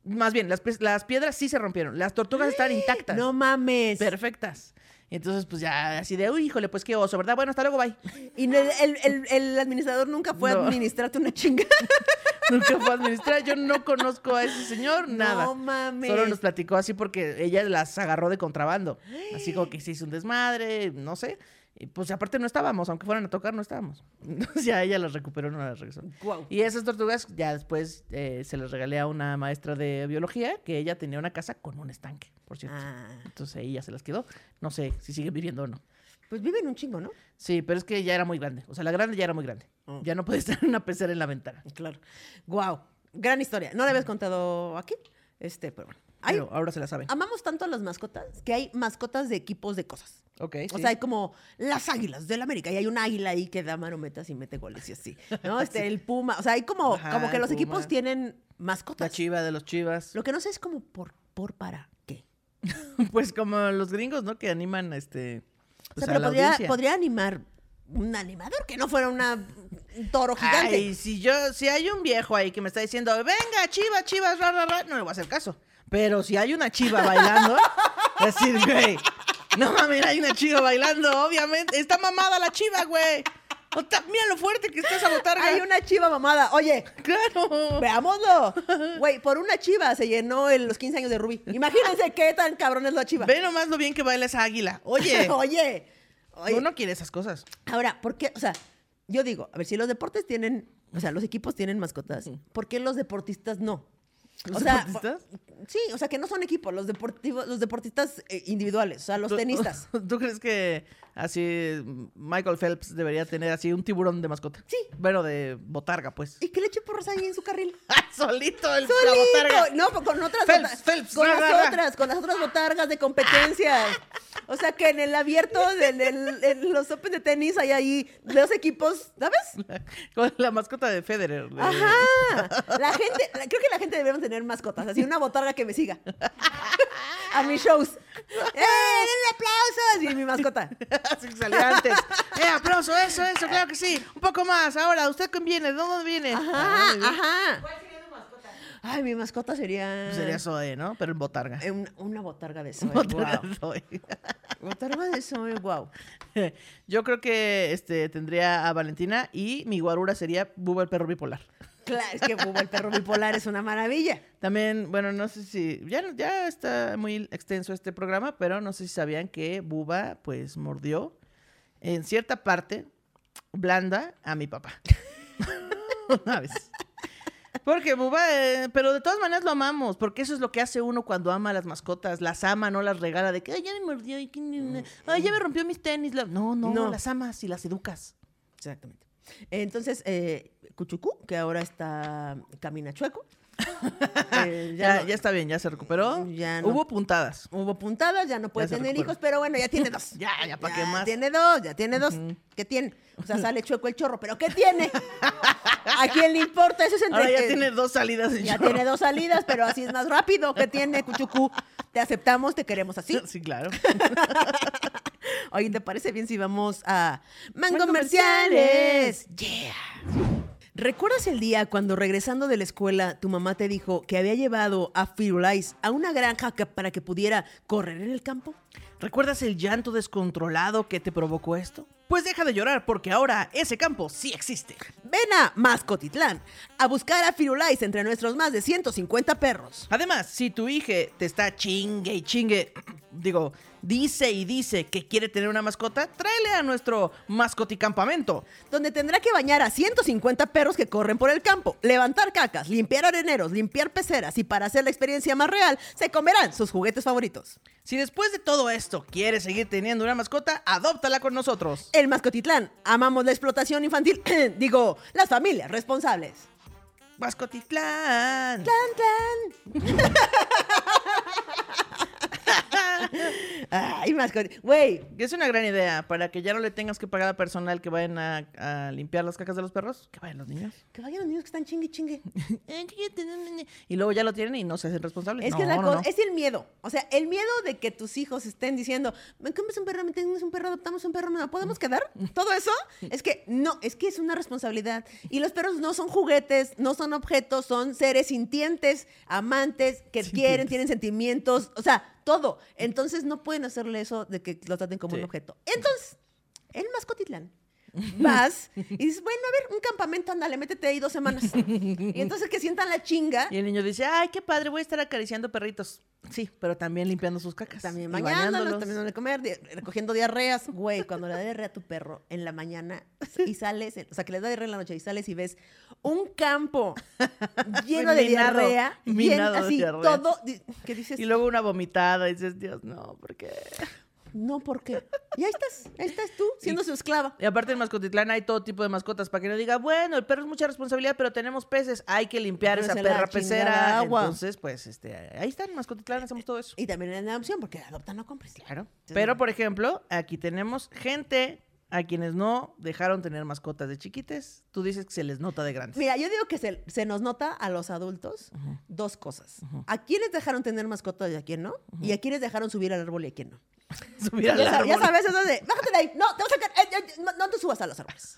Más bien, las, las piedras sí se rompieron. Las tortugas están intactas. No mames. perfectas. Y entonces, pues ya así de, uy, híjole, pues qué oso, ¿verdad? Bueno, hasta luego, bye. Y el, el- el- el administrador nunca fue No. a administrarte una chinga. Nunca fue a administrar. Yo no conozco a ese señor, nada. No mames. Solo nos platicó así porque ella las agarró de contrabando. Así como que se hizo un desmadre, no sé. Y pues aparte no estábamos, aunque fueran a tocar, no estábamos. Entonces ya ella las recuperó, no las regresó. Y esas tortugas ya después eh, se las regalé a una maestra de biología que ella tenía una casa con un estanque, por cierto. Ah, Entonces ella se las quedó. No sé si siguen viviendo o no. pues viven un chingo, ¿no? Sí, pero es que ya era muy grande. O sea, la grande ya era muy grande. Oh. Ya no puede estar en una pecera en la ventana. Claro. Wow. Gran historia. No la habías contado aquí. Este, pero bueno. Hay- Pero ahora se la saben. amamos tanto a las mascotas que hay mascotas de equipos de cosas. Ok, O sí. sea, hay como las águilas del América y hay un águila ahí que da marometas y mete goles y así. ¿No? Este, el puma. O sea, hay como, Ajá, como que los puma. equipos tienen La mascotas. chiva de los chivas. Lo que no sé es como por, por para qué. Pues como los gringos, ¿no? Que animan este. O pues, sea, a pero la podría, podría animar un animador que no fuera una, un toro gigante. Ay, si yo, si hay un viejo ahí que me está diciendo, venga, chivas, chivas, ra, ra, ra", no le voy a hacer caso. Pero si hay una chiva bailando, decir, güey, no mames, hay una chiva bailando, obviamente. Está mamada la chiva, güey. O ta- Mira lo fuerte que está esa botarga. Hay una chiva mamada. Oye, Claro. veámoslo. Güey, por una chiva se llenó el- los 15 años de Rubí. Imagínense qué tan cabrón es la chiva. Ve nomás lo bien que baila esa águila. Oye, Oye. Oye. uno quiere esas cosas. Ahora, ¿por qué? O sea, yo digo, a ver, si los deportes tienen, o sea, los equipos tienen mascotas, ¿por qué los deportistas no? ¿Los o sea, deportistas? Sí, o sea, que no son equipos, los deportivos, los deportistas eh, individuales, o sea, los ¿Tú- tenistas. ¿Tú crees que así Michael Phelps debería tener así un tiburón de mascota? Sí. Bueno, de botarga, pues. ¿Y qué le eche porras ahí en su carril? Solito el, la Solito. botarga. No, pues con otras Phelps, con las ra, ra. otras, con las otras botargas de competencia. O sea que en el abierto, en, el- en los Open de tenis hay ahí dos equipos, ¿sabes? Con la mascota de Federer. de- Ajá. La gente, la- creo que la gente debería tener mascotas, así una botarga que me siga. A mis shows. ¡Eh, denle aplausos! Y mi mascota. Así que salía antes. ¡Eh, aplauso! Eso, eso, claro que sí. Un poco más. Ahora, ¿usted con viene? ¿De dónde viene? Ajá. ¿Cuál sería tu mascota? Ay, mi mascota sería. Pues Sería Zoe, ¿no? Pero en botarga. eh, una, una botarga de soy. Botarga Wow. Zoe. Botarga de soy, wow. Yo creo que este tendría a Valentina y mi guarura sería Buba el perro bipolar. Claro, es que el perro bipolar es una maravilla. También, bueno, no sé si. Ya, ya está muy extenso este programa, pero no sé si sabían que Buba, pues, mordió en cierta parte blanda a mi papá. Una vez. Porque Buba, eh, pero de todas maneras lo amamos, porque eso es lo que hace uno cuando ama a las mascotas, las ama, no las regala de que, ay, ya me mordió, y que- ay, ya me rompió mis tenis. la-". No, no, No. las amas y las educas. Exactamente. Entonces, eh, Cuchucú, que ahora está camina chueco. eh, Ya, no- ya está bien, ya se recuperó. Ya no- Hubo puntadas. Hubo puntadas, ya no puede tener recuperó. hijos, pero bueno, ya tiene dos. Ya, ya, ¿pa' qué más? Tiene dos, ya tiene dos. ¿Qué tiene? O sea, sale chueco el chorro, pero ¿qué tiene? ¿A quién le importa? Eso es entre Ahora ya que- tiene dos salidas. de Ya chorro. tiene dos salidas, pero así es más rápido. ¿Qué tiene, Cuchucú? Te aceptamos, te queremos así. Sí, claro. Oye, ¿te parece bien si vamos a Mango Mango Comerciales? Yeah. ¿Recuerdas el día cuando regresando de la escuela tu mamá te dijo que había llevado a Firulais a una granja para que pudiera correr en el campo? ¿Recuerdas el llanto descontrolado que te provocó esto? Pues deja de llorar porque ahora ese campo sí existe. Ven a Mascotitlán a buscar a Firulais entre nuestros más de 150 perros. Además, si tu hija te está chingue y chingue, digo, dice y dice que quiere tener una mascota, tráele a nuestro mascoticampamento. donde tendrá que bañar a 150 perros que corren por el campo, levantar cacas, limpiar areneros, limpiar peceras y para hacer la experiencia más real, se comerán sus juguetes favoritos. Si después de todo esto quieres seguir teniendo una mascota, adóptala con nosotros. El Mascotitlán, amamos la explotación infantil, digo, las familias responsables. Mascotitlán. Ay, mascoti... Güey, Es una gran idea para que ya no le tengas que pagar a personal que vayan a, a limpiar las cacas de los perros. Que vayan los niños. que vayan los niños que están chingue chingue. Y luego ya lo tienen y no se hacen responsables. Es No, que la no, cosa, no. es el miedo. O sea, el miedo de que tus hijos estén diciendo, me comes un perro, me tenemos un perro, adoptamos un perro, ¿no podemos quedar? Todo eso es que no, es que es una responsabilidad. Y los perros no son juguetes, no son objetos, son seres sintientes, amantes, que quieren, tienen sentimientos, o sea, todo. Entonces no pueden hacerle eso de que lo traten como Sí. un objeto. Entonces, en Mascotitlán. Vas y dices, bueno, a ver, un campamento, ándale, métete ahí dos semanas. Y entonces que sientan la chinga. Y el niño dice, ay, qué padre, voy a estar acariciando perritos. Sí, pero también limpiando sus cacas. También bañándolos, también de comer, di- recogiendo diarreas. Güey, cuando le da diarrea a tu perro en la mañana y sales, o sea, que le da diarrea en la noche y sales y ves un campo lleno de Minado, diarrea, bien minado de así, diarrea. todo. ¿Qué dices? Y luego una vomitada y dices, Dios, no, ¿por qué? No, ¿por qué? Y ahí estás, ahí estás tú, siendo su esclava. Y aparte en Mascotitlán hay todo tipo de mascotas para que no diga, bueno, el perro es mucha responsabilidad, pero tenemos peces, hay que limpiar esa perra pecera. agua. Entonces, pues, este, ahí está, en Mascotitlán hacemos todo eso. Y también en la opción, porque adopta no compres. Claro. Pero, por ejemplo, aquí tenemos gente a quienes no dejaron tener mascotas de chiquites. Tú dices que se les nota de grandes. Mira, yo digo que se, se nos nota a los adultos dos cosas. A quiénes dejaron tener mascotas y a quién no. Y a quiénes dejaron subir al árbol y a quién no. Subir al Ya, sa- ya árbol. sabes, eso de, bájate de ahí. No, te vas a caer. Eh, eh, no, no te subas a los árboles.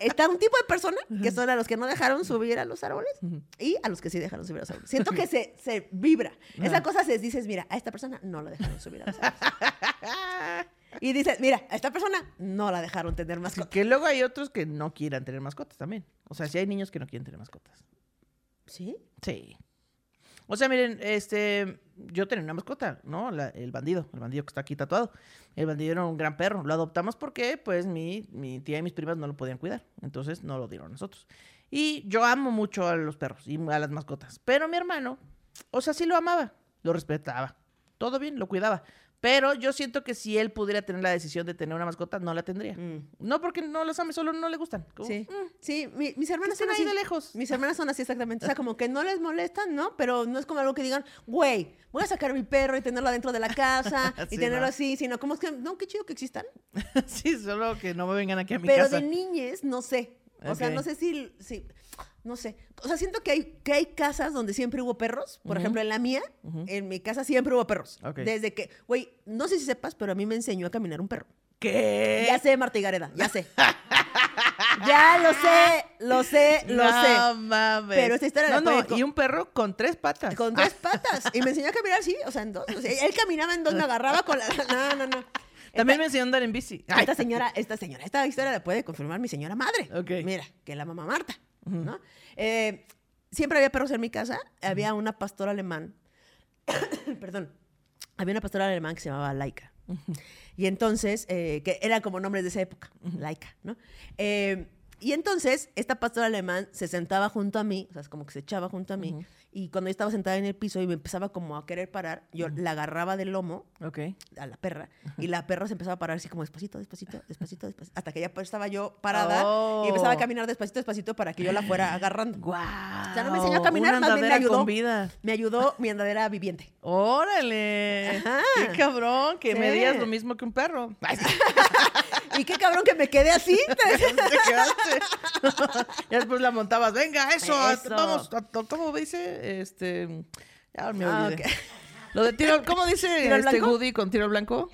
Está un tipo de persona que son a los que no dejaron subir a los árboles y a los que sí dejaron subir a los árboles. Siento que se, se vibra. Esa cosa se dices, mira, a esta persona no la dejaron subir a los árboles. Y dices, mira, a esta persona no la dejaron tener Sí, mascota. que luego hay otros que no quieran tener mascotas también. O sea, si hay niños que no quieren tener mascotas. ¿Sí? Sí. O sea, miren, este, yo tenía una mascota, ¿no? El bandido, el bandido que está aquí tatuado. El bandido era un gran perro. Lo adoptamos porque, pues, mi, mi tía y mis primas no lo podían cuidar. Entonces, no lo dieron a nosotros. Y yo amo mucho a los perros y a las mascotas. Pero mi hermano, o sea, sí lo amaba, lo respetaba. Todo bien, lo cuidaba. Pero yo siento que si él pudiera tener la decisión de tener una mascota, no la tendría. Mm. No porque no los ame, solo no le gustan. Como, Sí, mm, sí, mi- mis hermanas son así. de lejos. Mis hermanas son así exactamente. O sea, como que no les molestan, ¿no? Pero no es como algo que digan, güey, voy a sacar a mi perro y tenerlo adentro de la casa y tenerlo no. así, sino como es que, no, qué chido que existan. sí, solo que no me vengan aquí a mi Pero casa. de niñez, no sé. O sea, no sé si, si- no sé. O sea, siento que hay, que hay casas donde siempre hubo perros. Por ejemplo, en la mía, en mi casa siempre hubo perros. Desde que, güey, no sé si sepas, pero a mí me enseñó a caminar un perro. ¿Qué? Ya sé, Marta y Gareda, ya sé. ya lo sé, lo sé, lo no sé. mames. Pero esta historia no, la no, y un perro con tres patas. Con tres patas. Y me enseñó a caminar así, o sea, en dos. O sea, él caminaba en dos, me agarraba con la. No, no, no. También me enseñó a andar en bici. Esta señora, esta señora, esta historia la puede confirmar mi señora madre. Ok. Mira, que es la mamá Marta, ¿no? Eh, siempre había perros en mi casa. Había una pastora alemán. Perdón. Había una pastora alemán que se llamaba Laika. Y entonces, eh, que era como nombres de esa época, Laika, ¿no? Eh, y entonces, esta pastora alemán se sentaba junto a mí, o sea, es como que se echaba junto a mí, y cuando yo estaba sentada en el piso y me empezaba como a querer parar, yo la agarraba del lomo a la perra y la perra se empezaba a parar así como despacito, despacito, despacito, despacito, hasta que ya pues estaba yo parada Oh. y empezaba a caminar despacito, despacito para que yo la fuera agarrando. Guau. O sea, no me enseñó a caminar, una más bien me ayudó. con vida. Me ayudó mi andadera viviente. Órale. Ajá. Qué cabrón que Sí. me digas lo mismo que un perro. Y qué cabrón que me quedé así. te quedaste. ya después la montabas. Venga, eso. Eso. Vamos. ¿Cómo dice? Este. Ya me Ah, olvidé. Lo de tiro. ¿Cómo dice ¿Tiro al este blanco? Woody con tiro blanco?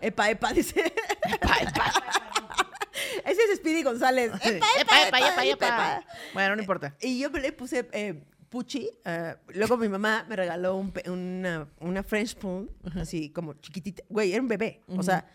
Epa, epa, dice. Ese es Speedy González. Epa, Epa, epa, epa, epa. Bueno, no importa. Y yo le puse eh, Puchi. eh, luego mi mamá me regaló una, una French spoon, así como chiquitita. Güey, era un bebé. O sea,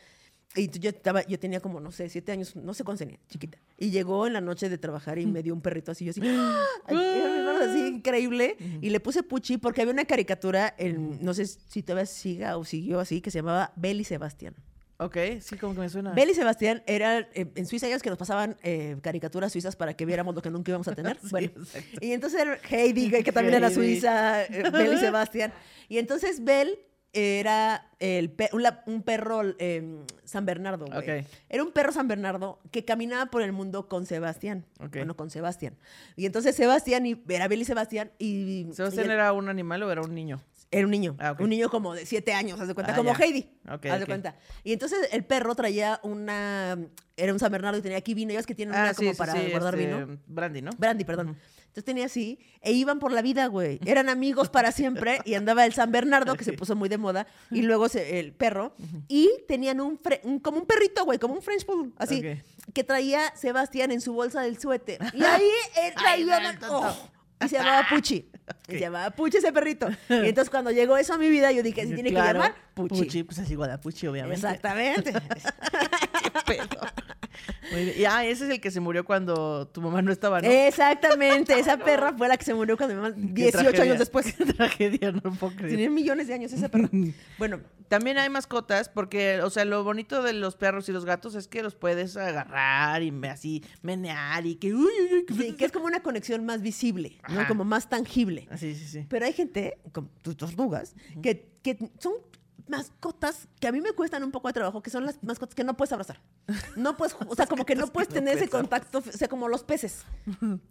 y yo, estaba, yo tenía como, no sé, siete años, no sé cuántos tenía, chiquita. Y llegó en la noche de trabajar y me dio un perrito así, yo así. ¡ah! Era así increíble. Y le puse Puchi porque había una caricatura, en, no sé si todavía siga o siguió así, que se llamaba Belle y Sebastián. Ok, sí, como que me suena. Belle y Sebastián eran eh, en Suiza ellos que nos pasaban eh, caricaturas suizas para que viéramos lo que nunca íbamos a tener. Sí, bueno, exacto. y entonces era Heidi, que también era Heidi. suiza, eh, y Sebastián. Y entonces Belle era el pe- un, perro eh, San Bernardo, güey. Ok. Era un perro San Bernardo que caminaba por el mundo con Sebastián. Bueno, con Sebastián. Y entonces Sebastián, y, era Belle y Sebastián, y... ¿Sebastián y- era un animal o era un niño? era un niño, Ah, ok. un niño como de siete años, haz de cuenta, Ah, como ya. Heidi, haz de cuenta. Y entonces el perro traía una, era un San Bernardo y tenía aquí vino, ellos que tienen una como para guardar este, vino. Brandy, ¿no? Brandy, perdón. Entonces tenía así, e iban por la vida, güey. Eran amigos para siempre, y andaba el San Bernardo, que se puso muy de moda, y luego se- el perro, y tenían un, como un perrito, güey, como un French Poodle, así, que traía Sebastián en su bolsa del suéter. Y ahí él traía... oh, y se llamaba Puchi. Y se llamaba Puchi ese perrito. Y entonces cuando llegó eso a mi vida, yo dije, se tiene Claro, que llamar Puchi. Puchi, pues es igual a Puchi, obviamente. Exactamente. Muy bien. Y ah, ese es el que se murió cuando tu mamá no estaba, ¿no? Exactamente. Esa perra fue la que se murió cuando mi mamá, Qué 18 tragedia. años después. Qué tragedia, no puedo creer. Tenía millones de años esa perra. Bueno, También hay mascotas porque, o sea, lo bonito de los perros y los gatos es que los puedes agarrar y así menear y que... Uy, uy, uy, que- sí, que es como una conexión más visible, ¿no? Como más tangible. Ah, sí, sí, sí. Pero hay gente, como tus tortugas, que, que son mascotas que a mí me cuestan un poco de trabajo, que son las mascotas que no puedes abrazar. No puedes, o sea, como que no puedes tener ese contacto, o sea, como los peces.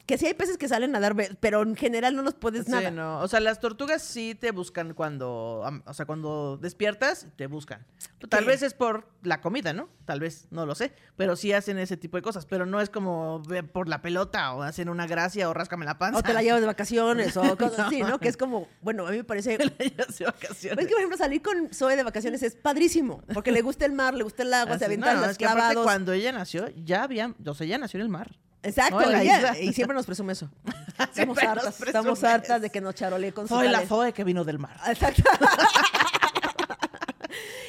Que sí hay peces que salen a dar, pero en general no los puedes Sí, nada. no. O sea, las tortugas sí te buscan cuando, o sea, cuando despiertas, te buscan. Tal ¿Qué? vez es por la comida, ¿no? Tal vez, no lo sé. Pero sí hacen ese tipo de cosas. Pero no es como por la pelota o hacen una gracia o ráscame la panza. O te la llevas de vacaciones o cosas así, ¿no? Que es como, bueno, a mí me parece... La llevas de vacaciones. Pues que, por ejemplo, salir con Zoe de vacaciones es padrísimo, porque le gusta el mar, le gusta el agua, Así- se avientan no, los es que aparte clavados. cuando ella nació, ya había, o sea, ella nació en el mar. Exacto, No, ella- y siempre nos presume eso. Estamos hartas, estamos hartas de que nos charole con Soy la. Zoe que vino del mar. Exacto.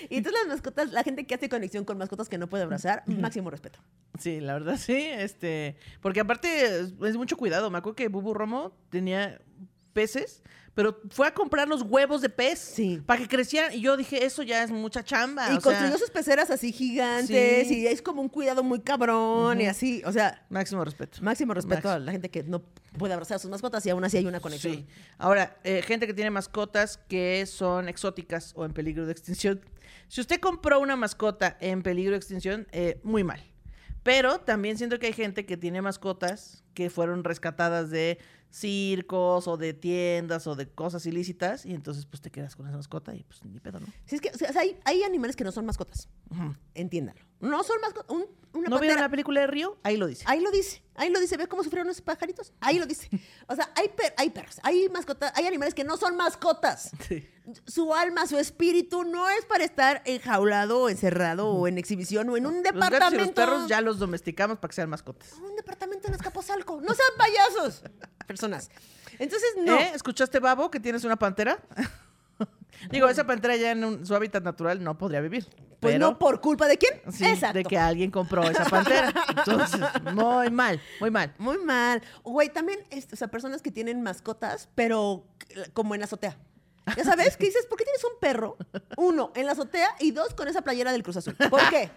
y entonces las mascotas, la gente que hace conexión con mascotas que no puede abrazar, máximo respeto. Sí, la verdad sí, este, porque aparte es, es mucho cuidado. Me acuerdo que Bubu Romo tenía peces, pero fue a comprar los huevos de pez Sí. para que crecieran y yo dije, eso ya es mucha chamba. y o sea, construyó sus peceras así gigantes Sí. y es como un cuidado muy cabrón y así, o sea, máximo respeto. máximo respeto Máximo. a la gente que no puede abrazar a sus mascotas y aún así hay una conexión. Sí. Ahora, eh, gente que tiene mascotas que son exóticas o en peligro de extinción. Si usted compró una mascota en peligro de extinción, eh, muy mal. Pero también siento que hay gente que tiene mascotas que fueron rescatadas de circos o de tiendas o de cosas ilícitas y entonces pues te quedas con esa mascota y pues ni pedo, ¿no? Sí, es que o sea, hay, hay animales que no son mascotas, Ujú. entiéndalo. No son mascotas. Un, una ¿No vieron la película de Río? Ahí lo dice. Ahí lo dice, ahí lo dice. ¿Ves cómo sufrieron esos pajaritos? Ahí lo dice. O sea, hay, per- hay perros, hay mascotas, hay animales que no son mascotas. Sí. Su alma, su espíritu no es para estar enjaulado o encerrado o en exhibición o en un Los gatos y departamento. los perros ya los domesticamos para que sean mascotas. Un departamento en No sean payasos, personas. Entonces, no. ¿Eh? ¿Escuchaste, Babo, que tienes una pantera? Digo, esa pantera ya en un- su hábitat natural no podría vivir. Pues pero, no por culpa de quién. sí, Exacto. de que alguien compró esa pantera. Entonces, muy mal, muy mal. Muy mal. Güey, también, este, o sea, personas que tienen mascotas, pero como en azotea. Ya sabes, que dices, ¿por qué tienes un perro? Uno, en la azotea y dos, con esa playera del Cruz Azul. ¿Por qué?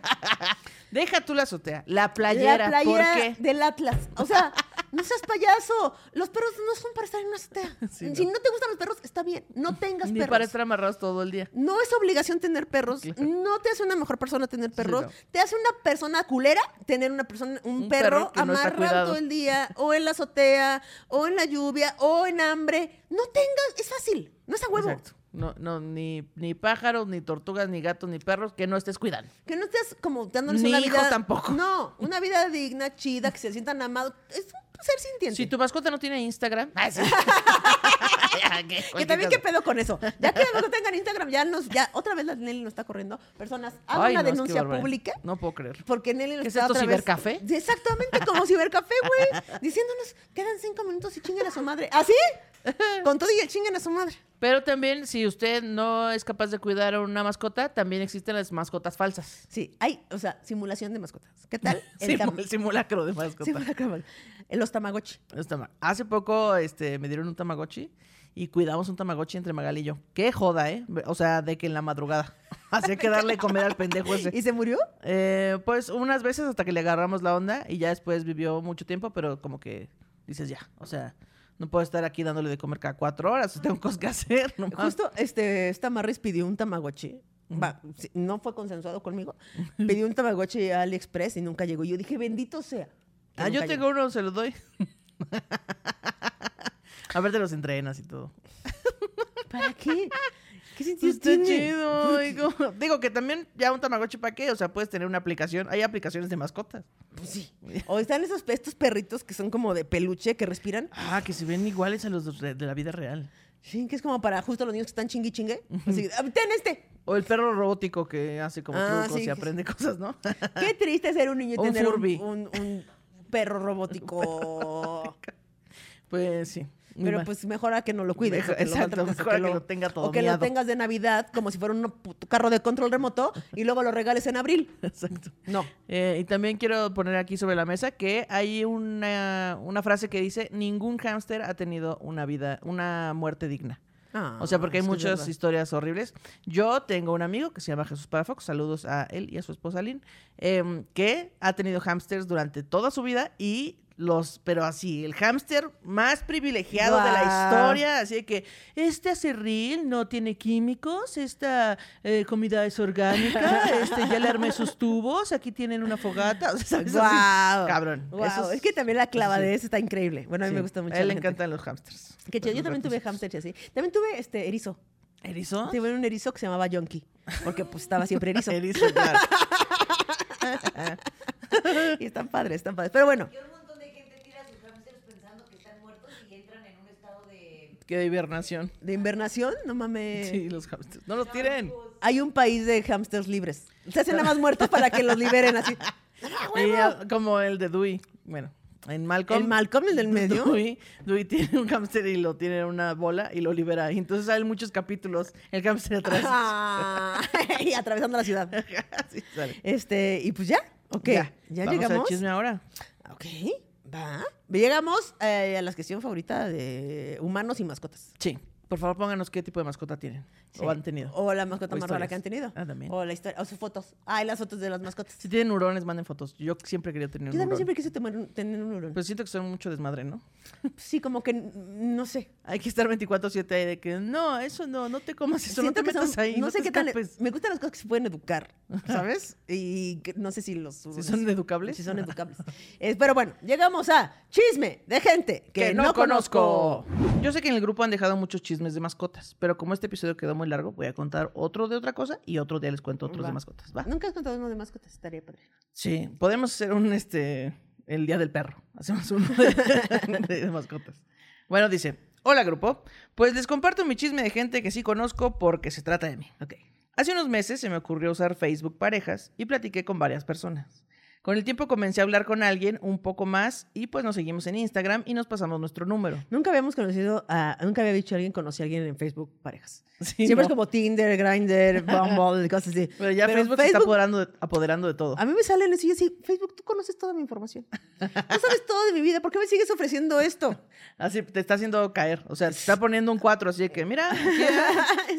Deja tú la azotea, la playera. la playera ¿Por qué? del Atlas. O sea, no seas payaso. Los perros no son para estar en una azotea. Sí, si no. te gustan los perros, está bien. No tengas Ni perros. para estar amarrados todo el día. No es obligación tener perros. Claro. No te hace una mejor persona tener perros. no. Te hace una persona culera tener una persona, un, Un perro, amarrado todo el día, o en la azotea, o en la lluvia, o en hambre. No tengas, es fácil. No es a huevo. Exacto. No, no, ni, ni pájaros, ni tortugas, ni gatos, ni perros que no estés cuidando. Que no estés como dándoles Ni una vida. tampoco. No, una vida digna, chida, que se sientan amados. Es un ser sintiente. Si tu mascota no tiene Instagram. Ah. Que también qué pedo con eso. Ya que no tengan Instagram, ya nos, ya otra vez la Nelly nos está corriendo. Personas, hagan una no, es que denuncia pública. No puedo creer. Porque Nelly nos ¿Qué es está esto, otra vez- cibercafé? Sí, Exactamente, como cibercafé, güey. Diciéndonos, quedan cinco minutos y chinguen a su madre. ¿Así? Con todo y el chinguen a su madre. Pero también, si usted no es capaz de cuidar a una mascota, también existen las mascotas falsas. Sí, hay, o sea, simulación de mascotas. ¿Qué tal? El, tam- simulacro de mascota. simulacro Los tamagotchi. Los tama- Hace poco este, me dieron un tamagotchi y cuidamos un tamagotchi entre Magal y yo. Qué joda, ¿eh? O sea, de que en la madrugada. Hacía que darle comer al pendejo ese. ¿Y se murió? Eh, pues unas veces hasta que le agarramos la onda y ya después vivió mucho tiempo, pero como que dices ya, o sea, no puedo estar aquí dándole de comer cada cuatro horas, tengo cosas que hacer. Justo, este, esta Marris pidió un tamagotchi. Va, no fue consensuado conmigo. Pidió un tamagotchi a AliExpress y nunca llegó. Yo dije, bendito sea. Ah, yo tengo uno, se los doy. A ver, te los entrenas y todo. llegó. ¿Para qué? ¿Qué sentido Pues está tiene? chido. digo, digo que también ya un tamagotchi para qué, o sea, puedes tener una aplicación, hay aplicaciones de mascotas. Pues sí. O están esos estos perritos que son como de peluche que respiran. Ah, que se ven iguales a los de, la vida real. Sí, que es como para justo los niños que están chingui chingue. Así, "Ah, ten este. O el perro robótico que hace como Ah, trucos sí, y aprende cosas, ¿no? Qué triste ser un niño y Un tener un, Furby. un- un perro robótico. pues sí. Pero pues mejor a que no lo cuides. Mejor- que lo exacto, mejor a que lo tenga todo O que lo miado. tengas de Navidad como si fuera un carro de control remoto y luego lo regales en abril. Exacto. No. Eh, y también quiero poner aquí sobre la mesa que hay una, una frase que dice, ningún hámster ha tenido una vida, una muerte digna. O sea, porque hay Ah, que es muchas historias horribles. Yo tengo un amigo que se llama Jesús Parafox, saludos a él y a su esposa Lynn, em, que ha tenido hámsters durante toda su vida y los, pero así, el hámster más privilegiado de la historia, así de que este acerril no tiene químicos, esta eh, comida es orgánica, este ya le armé sus tubos, aquí tienen una fogata, o sea, ¿sabes? Así, Guau. cabrón. Guau, Eso Es que también la clavadez está increíble. Bueno, a mí sí, me gusta mucho. A él le encantan los hámsters. Qué chido. Yo también tuve y así. También tuve este erizo. ¿Erizo? Tuve un erizo que se llamaba Yonki. Porque pues estaba siempre erizo. Erizo, claro. y están padres, están padres. Pero bueno, Y un montón de gente tira sus hamsters pensando que están muertos y entran en un estado Qué de hibernación. de invernación, no mames. Sí, los hamsters. No los tiren. Hay un país de hamsters libres. Se hacen nada más muertos para que los liberen así. Y, ah, como el de Dewey. Bueno, En Malcolm. ¿El Malcolm, el del medio? Dewey, Dewey tiene un hámster y lo tiene en una bola y lo libera. Y entonces salen muchos capítulos. El hámster atrás. Ah, y atravesando la ciudad. Sale. Este, y pues ya, ok. Ya, Vamos llegamos. al chisme ahora. Ok, va. Llegamos eh, a la sección favorita de humanos y mascotas. Sí. Por favor, pónganos qué tipo de mascota tienen. O han tenido. O la mascota O más rara que han tenido. Ah, también. O la historia, o sus fotos. Ay, las fotos de las mascotas. Si tienen hurones, manden fotos. Yo siempre quería tener Yo un también hurón. siempre quise tener un hurón. Pues siento que son mucho desmadre, ¿no? sí, como que, no sé. Hay que estar 24-7 ahí de que no, eso no, no te comas eso, no Siento te que son- metas ahí, no, sé te qué escapes. Me gustan las cosas que se pueden educar, ¿sabes? y no sé si los... Si son educables. Si son educables. Pero bueno, llegamos a chisme de gente que, no, conozco. Yo sé que en el grupo han dejado muchos chismes de mascotas, pero como este episodio quedó muy largo, voy a contar otro de otra cosa y otro día les cuento otros Va. de mascotas. ¿va? Nunca has contado uno de mascotas, estaría padre. Sí, podemos hacer un este el día del perro. Hacemos uno de, de mascotas. Bueno, dice, hola grupo, pues les comparto mi chisme de gente que sí conozco porque se trata de mí. Ok. Hace unos meses se me ocurrió usar Facebook Parejas y platiqué con varias personas. Con el tiempo comencé a hablar con alguien un poco más y pues nos seguimos en Instagram y nos pasamos nuestro número. Nunca habíamos conocido a... Nunca había dicho a alguien conocí a alguien en Facebook parejas. Sí, Siempre no. es como Tinder, Grindr, Bumble, cosas así. Pero ya Facebook, se está apoderando de, apoderando de todo. A mí me salen así, así, Facebook, tú conoces toda mi información. Tú sabes todo de mi vida, ¿por qué me sigues ofreciendo esto? Así te está haciendo caer. O sea, te está poniendo un 4, así que, mira.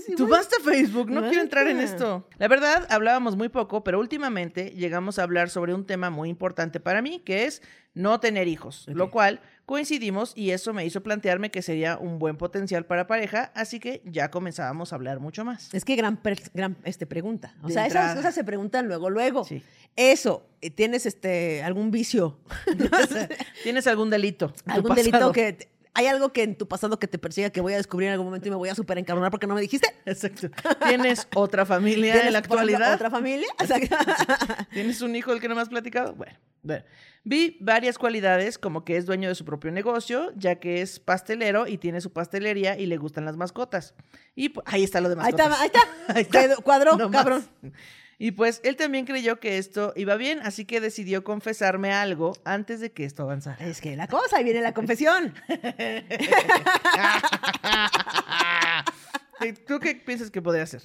Sí, tú basta Facebook, no quiero entrar en esto. La verdad, hablábamos muy poco, pero últimamente llegamos a hablar sobre un tema muy importante para mí, que es no tener hijos, lo cual coincidimos y eso me hizo plantearme que sería un buen potencial para pareja, así que ya comenzábamos a hablar mucho más. Es que gran, gran este, pregunta. O De sea, entrada. esas cosas se preguntan luego, luego. Sí. Eso, ¿tienes este algún vicio? ¿Tienes algún delito? ¿Algún delito que... ¿Hay algo que en tu pasado que te persiga que voy a descubrir en algún momento y me voy a súper encabronar porque no me dijiste? Exacto. ¿Tienes otra familia ¿Tienes, en la actualidad? ¿Otra familia? ¿Tienes un hijo del que no me has platicado? Bueno, bueno. Vi varias cualidades, como que es dueño de su propio negocio, ya que es pastelero y tiene su pastelería y le gustan las mascotas. Y pu- ahí está lo de ahí mascotas. está, ahí está. Ahí está. No más. Y pues él también creyó que esto iba bien, así que decidió confesarme algo antes de que esto avanzara. Es que la cosa, ahí viene la confesión. ¿Y ¿Tú qué piensas que podría hacer?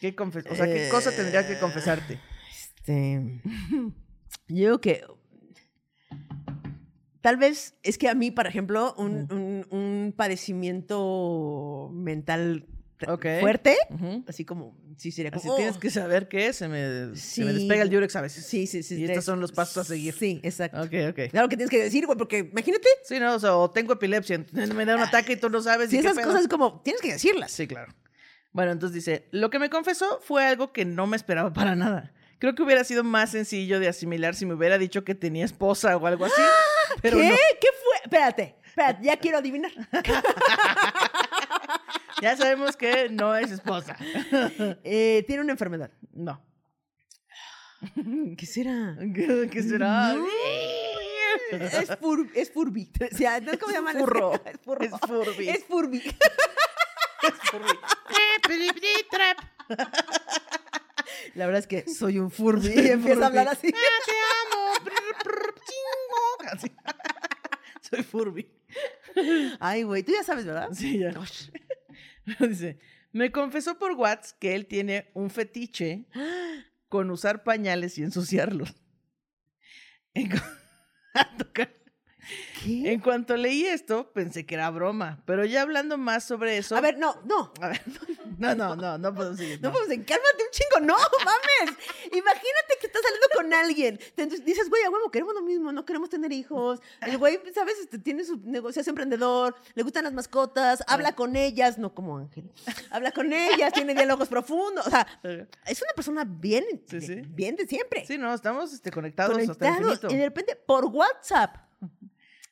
¿Qué o sea, ¿qué cosa tendría que confesarte? Este, yo creo que tal vez es que a mí, por ejemplo, un, un- un padecimiento mental t- Ok. fuerte, Ujú. así como, sí, sería como... Así tienes "Oh". que saber qué es, se me, se me Sí. despega el diurex a veces. Sí, sí, sí. Y estos son los pasos a seguir. Sí, exacto. Ok, ok. Claro que tienes que decir, güey, porque imagínate, Sí, no, o sea, o tengo epilepsia, me da un ataque y tú no sabes. si y qué esas pedo. cosas como, tienes que decirlas. Sí, claro. Bueno, entonces dice, lo que me confesó fue algo que no me esperaba para nada. Creo que hubiera sido más sencillo de asimilar si me hubiera dicho que tenía esposa o algo así. Pero ¿Qué? no. ¿Qué fue? Espérate, espérate, ya quiero adivinar. Ya sabemos que no es esposa. Eh, tiene una enfermedad. No. ¿Qué será? ¿Qué, qué será? Es, fur, es Furby. O sea, ¿no? ¿Cómo se llama? furro. Es furro. Es Furby. Es Furby. La verdad es que soy un Furby. Y empieza a hablar así. Ah, te amo. Así. Soy Furby. Ay, güey, tú ya sabes, ¿verdad? Sí, ya. Me confesó por WhatsApp que él tiene un fetiche con usar pañales y ensuciarlos. A tocar- ¿Qué? en cuanto leí esto, pensé que era broma, pero ya hablando más sobre eso... A ver, no, no. A ver, no, no, no, no podemos seguir. No no. podemos decir, cálmate un chingo, no mames. Imagínate que estás saliendo con alguien. Entonces dices, güey, a huevo, queremos lo mismo, no queremos tener hijos. El güey, ¿sabes? Este, tiene su negocio, es emprendedor, le gustan las mascotas, habla con ellas, no como Ángel. Habla con ellas, tiene diálogos profundos. O sea, es una persona bien, Sí, sí. bien de siempre. Sí, no, estamos este, conectados hasta el infinito. y de repente, por WhatsApp.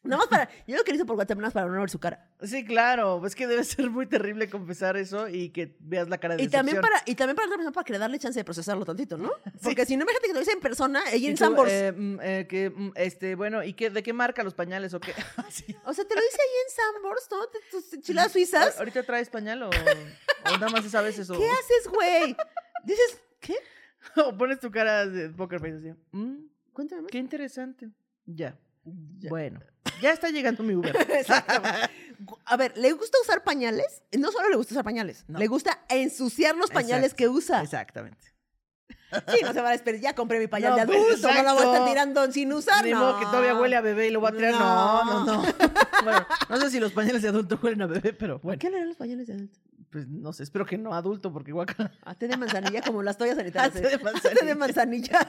Nada más para, yo lo que hizo por nada más para no ver su cara. Sí, claro, es que debe ser muy terrible confesar eso y que veas la cara de Y también, para, y también para otra persona para que le darle chance de procesarlo tantito, ¿no? Porque si no, imagínate que lo dice en persona, ella en Sambors. eh, mm, eh, que, mm, este, bueno, ¿y qué, de qué marca los pañales o qué? Sí. O sea, te lo dice ahí en Sambors, ¿no? Tus enchiladas suizas. ¿Ahorita traes pañal o, o nada más es a veces? O, ¿Qué haces, güey? Dices, ¿qué? o pones tu cara de poker face así. "Mm, Cuéntame qué interesante. Ya. Bueno, ya está llegando mi Uber. A ver, ¿le gusta usar pañales? No solo le gusta usar pañales, No. le gusta ensuciar los pañales Exacto, que usa. Exactamente. Sí, no se va a despedir. Ya compré mi pañal No, de pues, adulto, no lo voy a estar exacto. tirando sin usar. Ni no. modo que todavía huele a bebé y lo voy a tirar. No, no, No. no. bueno, no sé si los pañales de adulto huelen a bebé, pero ¿Por bueno. qué le los pañales de adulto? Pues no sé, espero que no adulto, porque igual. A té de manzanilla como las toallas sanitarias. A té de ¿eh? manzanilla. té de manzanilla.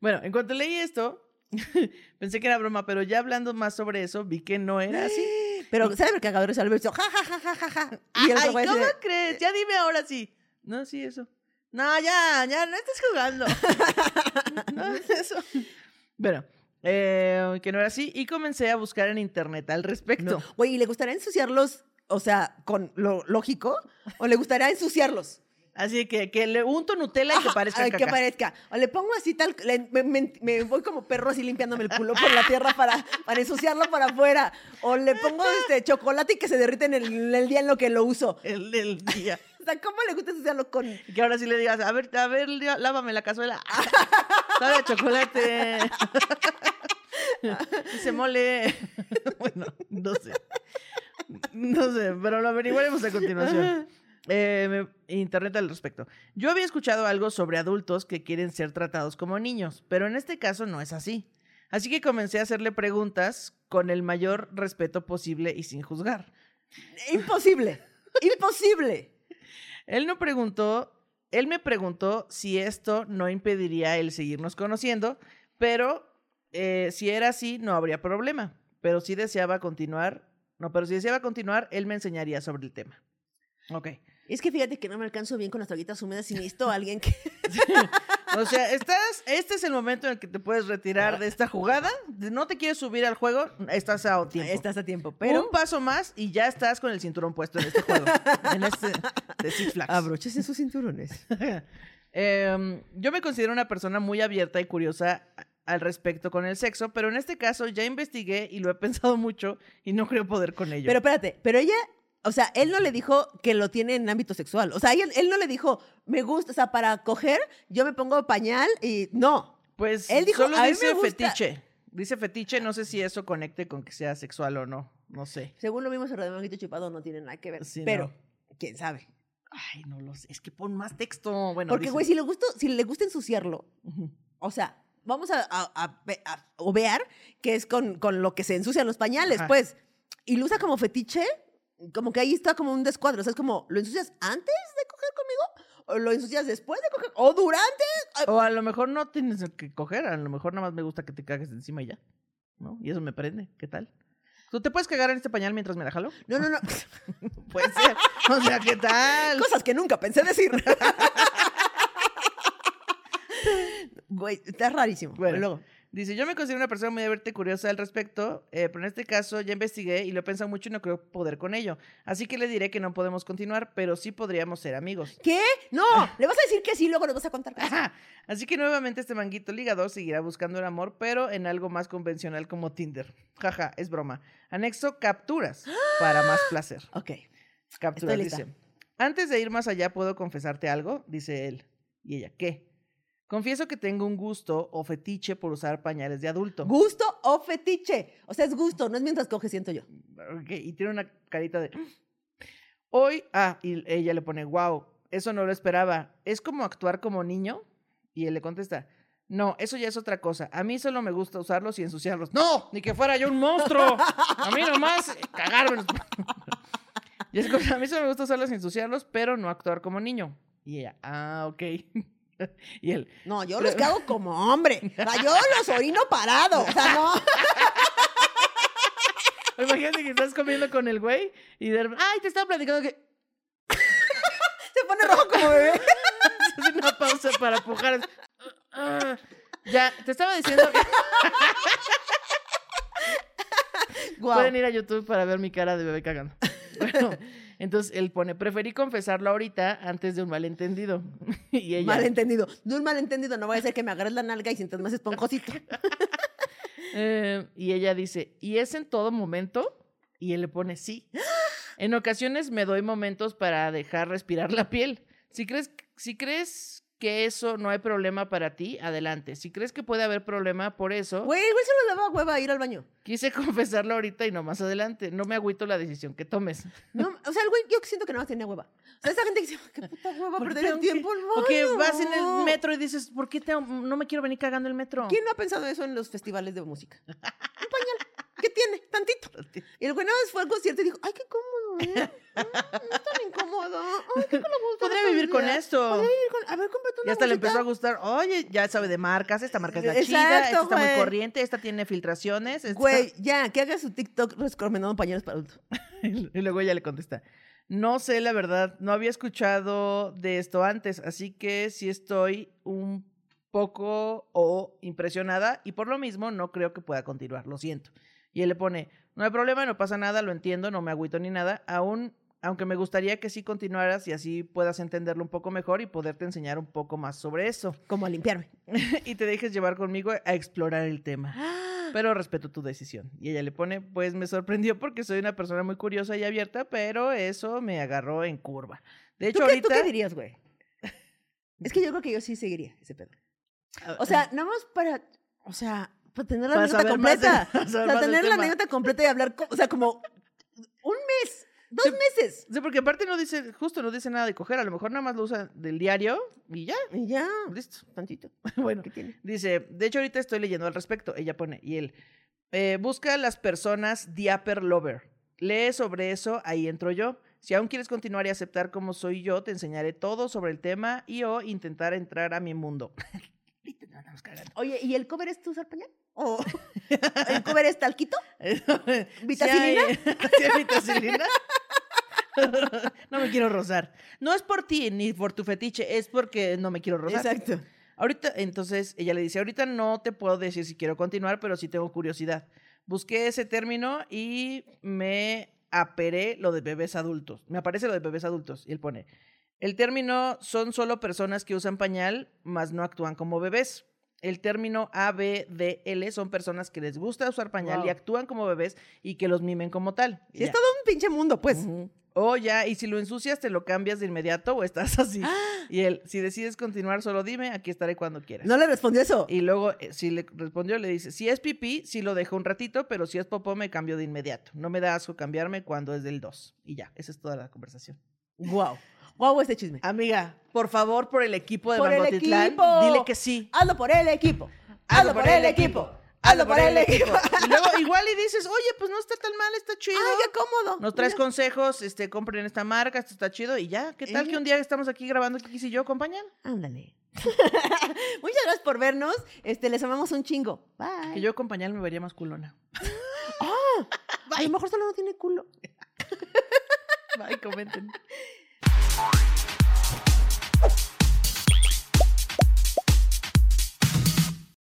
bueno, en cuanto leí esto, pensé que era broma, pero ya hablando más sobre eso, vi que no era así. Pero, ¿sabe el cagador? Es Alberto. Ja, ja, ja, ja, ja, ja. Y el Ay, ¿cómo crees? Ya dime ahora sí. No, sí, eso. No, ya, ya, no estás jugando. no, eso. Bueno, eh, que no era así. Y comencé a buscar en internet al respecto. No. Güey, ¿y le gustaría ensuciarlos, o sea, con lo lógico? ¿O le gustaría ensuciarlos? Así que, que le unto Nutella y que Ajá, parezca ay, caca. que parezca. O le pongo así tal, le- me, me- me voy como perro así limpiándome el culo por la tierra para, para ensuciarlo para afuera. O le pongo este chocolate y que se derrite en el, el día en lo que lo uso. El del día. O sea, ¿cómo le gusta ensuciarlo con...? Que ahora sí le digas, a ver, a ver, lávame la cazuela. Sabe a chocolate. Se mole. bueno, no sé. No sé, pero lo averiguaremos a continuación. Eh, internet al respecto. Yo había escuchado algo sobre adultos que quieren ser tratados como niños, pero en este caso no es así. Así que comencé a hacerle preguntas con el mayor respeto posible y sin juzgar. Imposible. Imposible. Él no preguntó, él me preguntó si esto no impediría el seguirnos conociendo, pero eh, si era así, no habría problema. Pero si deseaba continuar, no, pero si deseaba continuar, él me enseñaría sobre el tema. Ok. Es que fíjate que no me alcanzo bien con las toallitas húmedas y necesito a alguien que... O sea, estás, este es el momento en el que te puedes retirar de esta jugada. No te quieres subir al juego, estás a tiempo. Estás a tiempo, pero... Un paso más y ya estás con el cinturón puesto en este juego. en este de Six Flags. Abróchese sus cinturones. Em, yo me considero una persona muy abierta y curiosa al respecto con el sexo, pero en este caso ya investigué y lo he pensado mucho y no creo poder con ello. Pero espérate, pero ella, o sea, él no le dijo que lo tiene en ámbito sexual. O sea, ella- él no le dijo, me gusta, o sea, para coger, yo me pongo pañal y no. pues él dijo, solo "A mí me dice gusta". fetiche. Dice fetiche, no sé si eso conecte con que sea sexual o no. No sé. Según lo vimos en Radio Manguito Chupado, no tiene nada que ver. Sí, pero, no. quién sabe. Ay, no lo sé. Es que pon más texto. Bueno, Porque, güey, si le, gusta, si le gusta ensuciarlo, o sea, vamos a, a, a ve- a obviar que es con, con lo que se ensucian los pañales, Ajá. pues. Y lo usa como fetiche, como que ahí está como un descuadro. O sea, es como, ¿lo ensucias antes de coger conmigo? ¿O lo ensucias después de coger? ¿O durante? O a lo mejor no tienes que coger, a lo mejor nada más me gusta que te cagues encima y ya. ¿No? Y eso me prende. ¿Qué tal? ¿Tú te puedes cagar en este pañal mientras me la jalo? No, no, no. Puede ser. O sea, ¿qué tal? Cosas que nunca pensé decir. Güey, está rarísimo. Bueno. Luego, Dice, yo me considero una persona muy abierta y curiosa al respecto, eh, pero en este caso ya investigué y lo he pensado mucho y no creo poder con ello. Así que le diré que no podemos continuar, pero sí podríamos ser amigos. ¿qué? No, le vas a decir que sí, luego nos vas a contar. cosas. Ajá. Así que nuevamente este manguito ligador seguirá buscando el amor, pero en algo más convencional como Tinder. Jaja, es broma. Anexo capturas para más placer. Ok. Capturas, dice. Antes de ir más allá, ¿puedo confesarte algo? Dice él. Y ella, ¿qué? Confieso que tengo un gusto o fetiche por usar pañales de adulto. ¿Gusto o fetiche? O sea, es gusto, no es mientras coge, siento yo. Ok, y tiene una carita de... Hoy, ah, y ella le pone, wow, eso no lo esperaba. ¿Es como actuar como niño? Y él le contesta, no, eso ya es otra cosa. A mí solo me gusta usarlos y ensuciarlos. No, ni que fuera yo un monstruo. A mí nomás eh, cagarme. y es cosa, a mí solo me gusta usarlos y ensuciarlos, pero no actuar como niño. Y ella, ah, ok. y él, No, yo los que hago como hombre. O sea, yo los orino parado. O sea, no. imagínate que estás comiendo con el güey y de ay, te estaba platicando que... Se pone rojo como bebé. Hace una pausa para pujar. Ah, ya, te estaba diciendo que pueden ir a YouTube para ver mi cara de bebé cagando. Bueno, entonces él pone, preferí confesarlo ahorita antes de un malentendido. Y ella, Malentendido. De un malentendido, no vaya a ser que me agarres la nalga y sientas más esponjosito. eh, y ella dice, ¿y es en todo momento? Y él le pone, sí. En ocasiones me doy momentos para dejar respirar la piel. Si crees, si crees que eso no hay problema para ti, adelante. Si crees que puede haber problema por eso, Güey, güey, se lo daba hueva a ir al baño. quise confesarlo ahorita y no más adelante. No me agüito la decisión que tomes. No, o sea, el güey, yo siento que no tenía hueva. O sea, esa gente que dice, qué puta hueva ¿Por qué perder el tiempo. al O que baño". vas en el metro y dices, ¿por qué tengo- no me quiero venir cagando el metro? ¿Quién no ha pensado eso en los festivales de música? ¿Qué tiene? Tantito. Y el güey nada más fue al concierto y dijo, ay, qué cómodo, ¿eh? Mm, No es tan incómodo. Ay, qué cómodo. Podría vivir con esto. Podría vivir con... A ver, cómprate una Y hasta le empezó a gustar, oye, ya sabe de marcas, esta marca es la Exacto, chida, esta está muy güey. corriente, esta tiene filtraciones. esta- Güey, ya, que haga su TikTok recomendando pañales para adultos. Y luego ella le contesta, no sé la verdad, no había escuchado de esto antes, así que sí estoy un poco o impresionada y por lo mismo no creo que pueda continuar, lo siento. Y él le pone, no hay problema, no pasa nada, lo entiendo, no me agüito ni nada, aún, aunque me gustaría que sí continuaras y así puedas entenderlo un poco mejor y poderte enseñar un poco más sobre eso Como a limpiarme. y te dejes llevar conmigo a explorar el tema. Pero respeto tu decisión. Y ella le pone, pues me sorprendió porque soy una persona muy curiosa y abierta, pero eso me agarró en curva. De hecho, ¿Tú qué, tú ahorita... qué dirías, güey? Es que yo creo que yo sí seguiría ese pedo. Ah, O sea, nada más para, o sea, para tener la Para anécdota más completa. para O sea, más tener la anécdota completa y hablar, o sea, como un mes, dos meses. Sí, porque aparte no dice, justo no dice nada de coger, a lo mejor nada más lo usa del diario y ya, Y ya, listo. tantito. Bueno, ¿Qué tiene? dice, de hecho ahorita estoy leyendo al respecto, ella pone, y él, eh, busca a las personas Diaper Lover. Lee sobre eso, ahí entro yo. Si aún quieres continuar y aceptar como soy yo, te enseñaré todo sobre el tema y o intentar entrar a mi mundo. Nos andamos cagando. Oye, ¿y el cover es tu usar pañal? ¿O el cover es talquito? ¿Sí ¿Vitacilina? ¿Sí vitacilina? no me quiero rozar. No es por ti ni por tu fetiche, es porque no me quiero rozar. Exacto. Ahorita, entonces ella le dice, ahorita no te puedo decir si quiero continuar, pero sí tengo curiosidad. Busqué ese término y me aperé lo de bebés adultos. Me aparece lo de bebés adultos. Y él pone, el término son solo personas que usan pañal, mas no actúan como bebés. El término ABDL son personas que les gusta usar pañal y actúan como bebés y que los mimen como tal. Y es todo un pinche mundo, pues. Ujú. O ya, y si lo ensucias, te lo cambias de inmediato o estás así. Y él, si decides continuar, solo dime, aquí estaré cuando quieras. No le respondió eso. Y luego, eh, si le respondió, le dice, si es pipí, sí lo dejo un ratito, pero si es popó, me cambio de inmediato. No me da asco cambiarme cuando es del 2. Y ya, esa es toda la conversación. Wow. Wow, este chisme. Amiga, por favor, por el equipo de Por el Bangotitlán, equipo. dile que sí. Hazlo por el equipo. Hazlo por el equipo. Hazlo por el equipo. Y luego igual y dices, oye, pues no está tan mal, está chido. Ay, qué cómodo. Nos traes Mira. consejos, este, compren esta marca, esto está chido y ya. ¿Qué tal que ya. un día estamos aquí grabando Kikis y yo, acompañan? Ándale. Muchas gracias por vernos. Este, les amamos un chingo. Bye. Que yo acompañar me vería más culona. A lo mejor solo no tiene culo. Bye, comenten. Corey.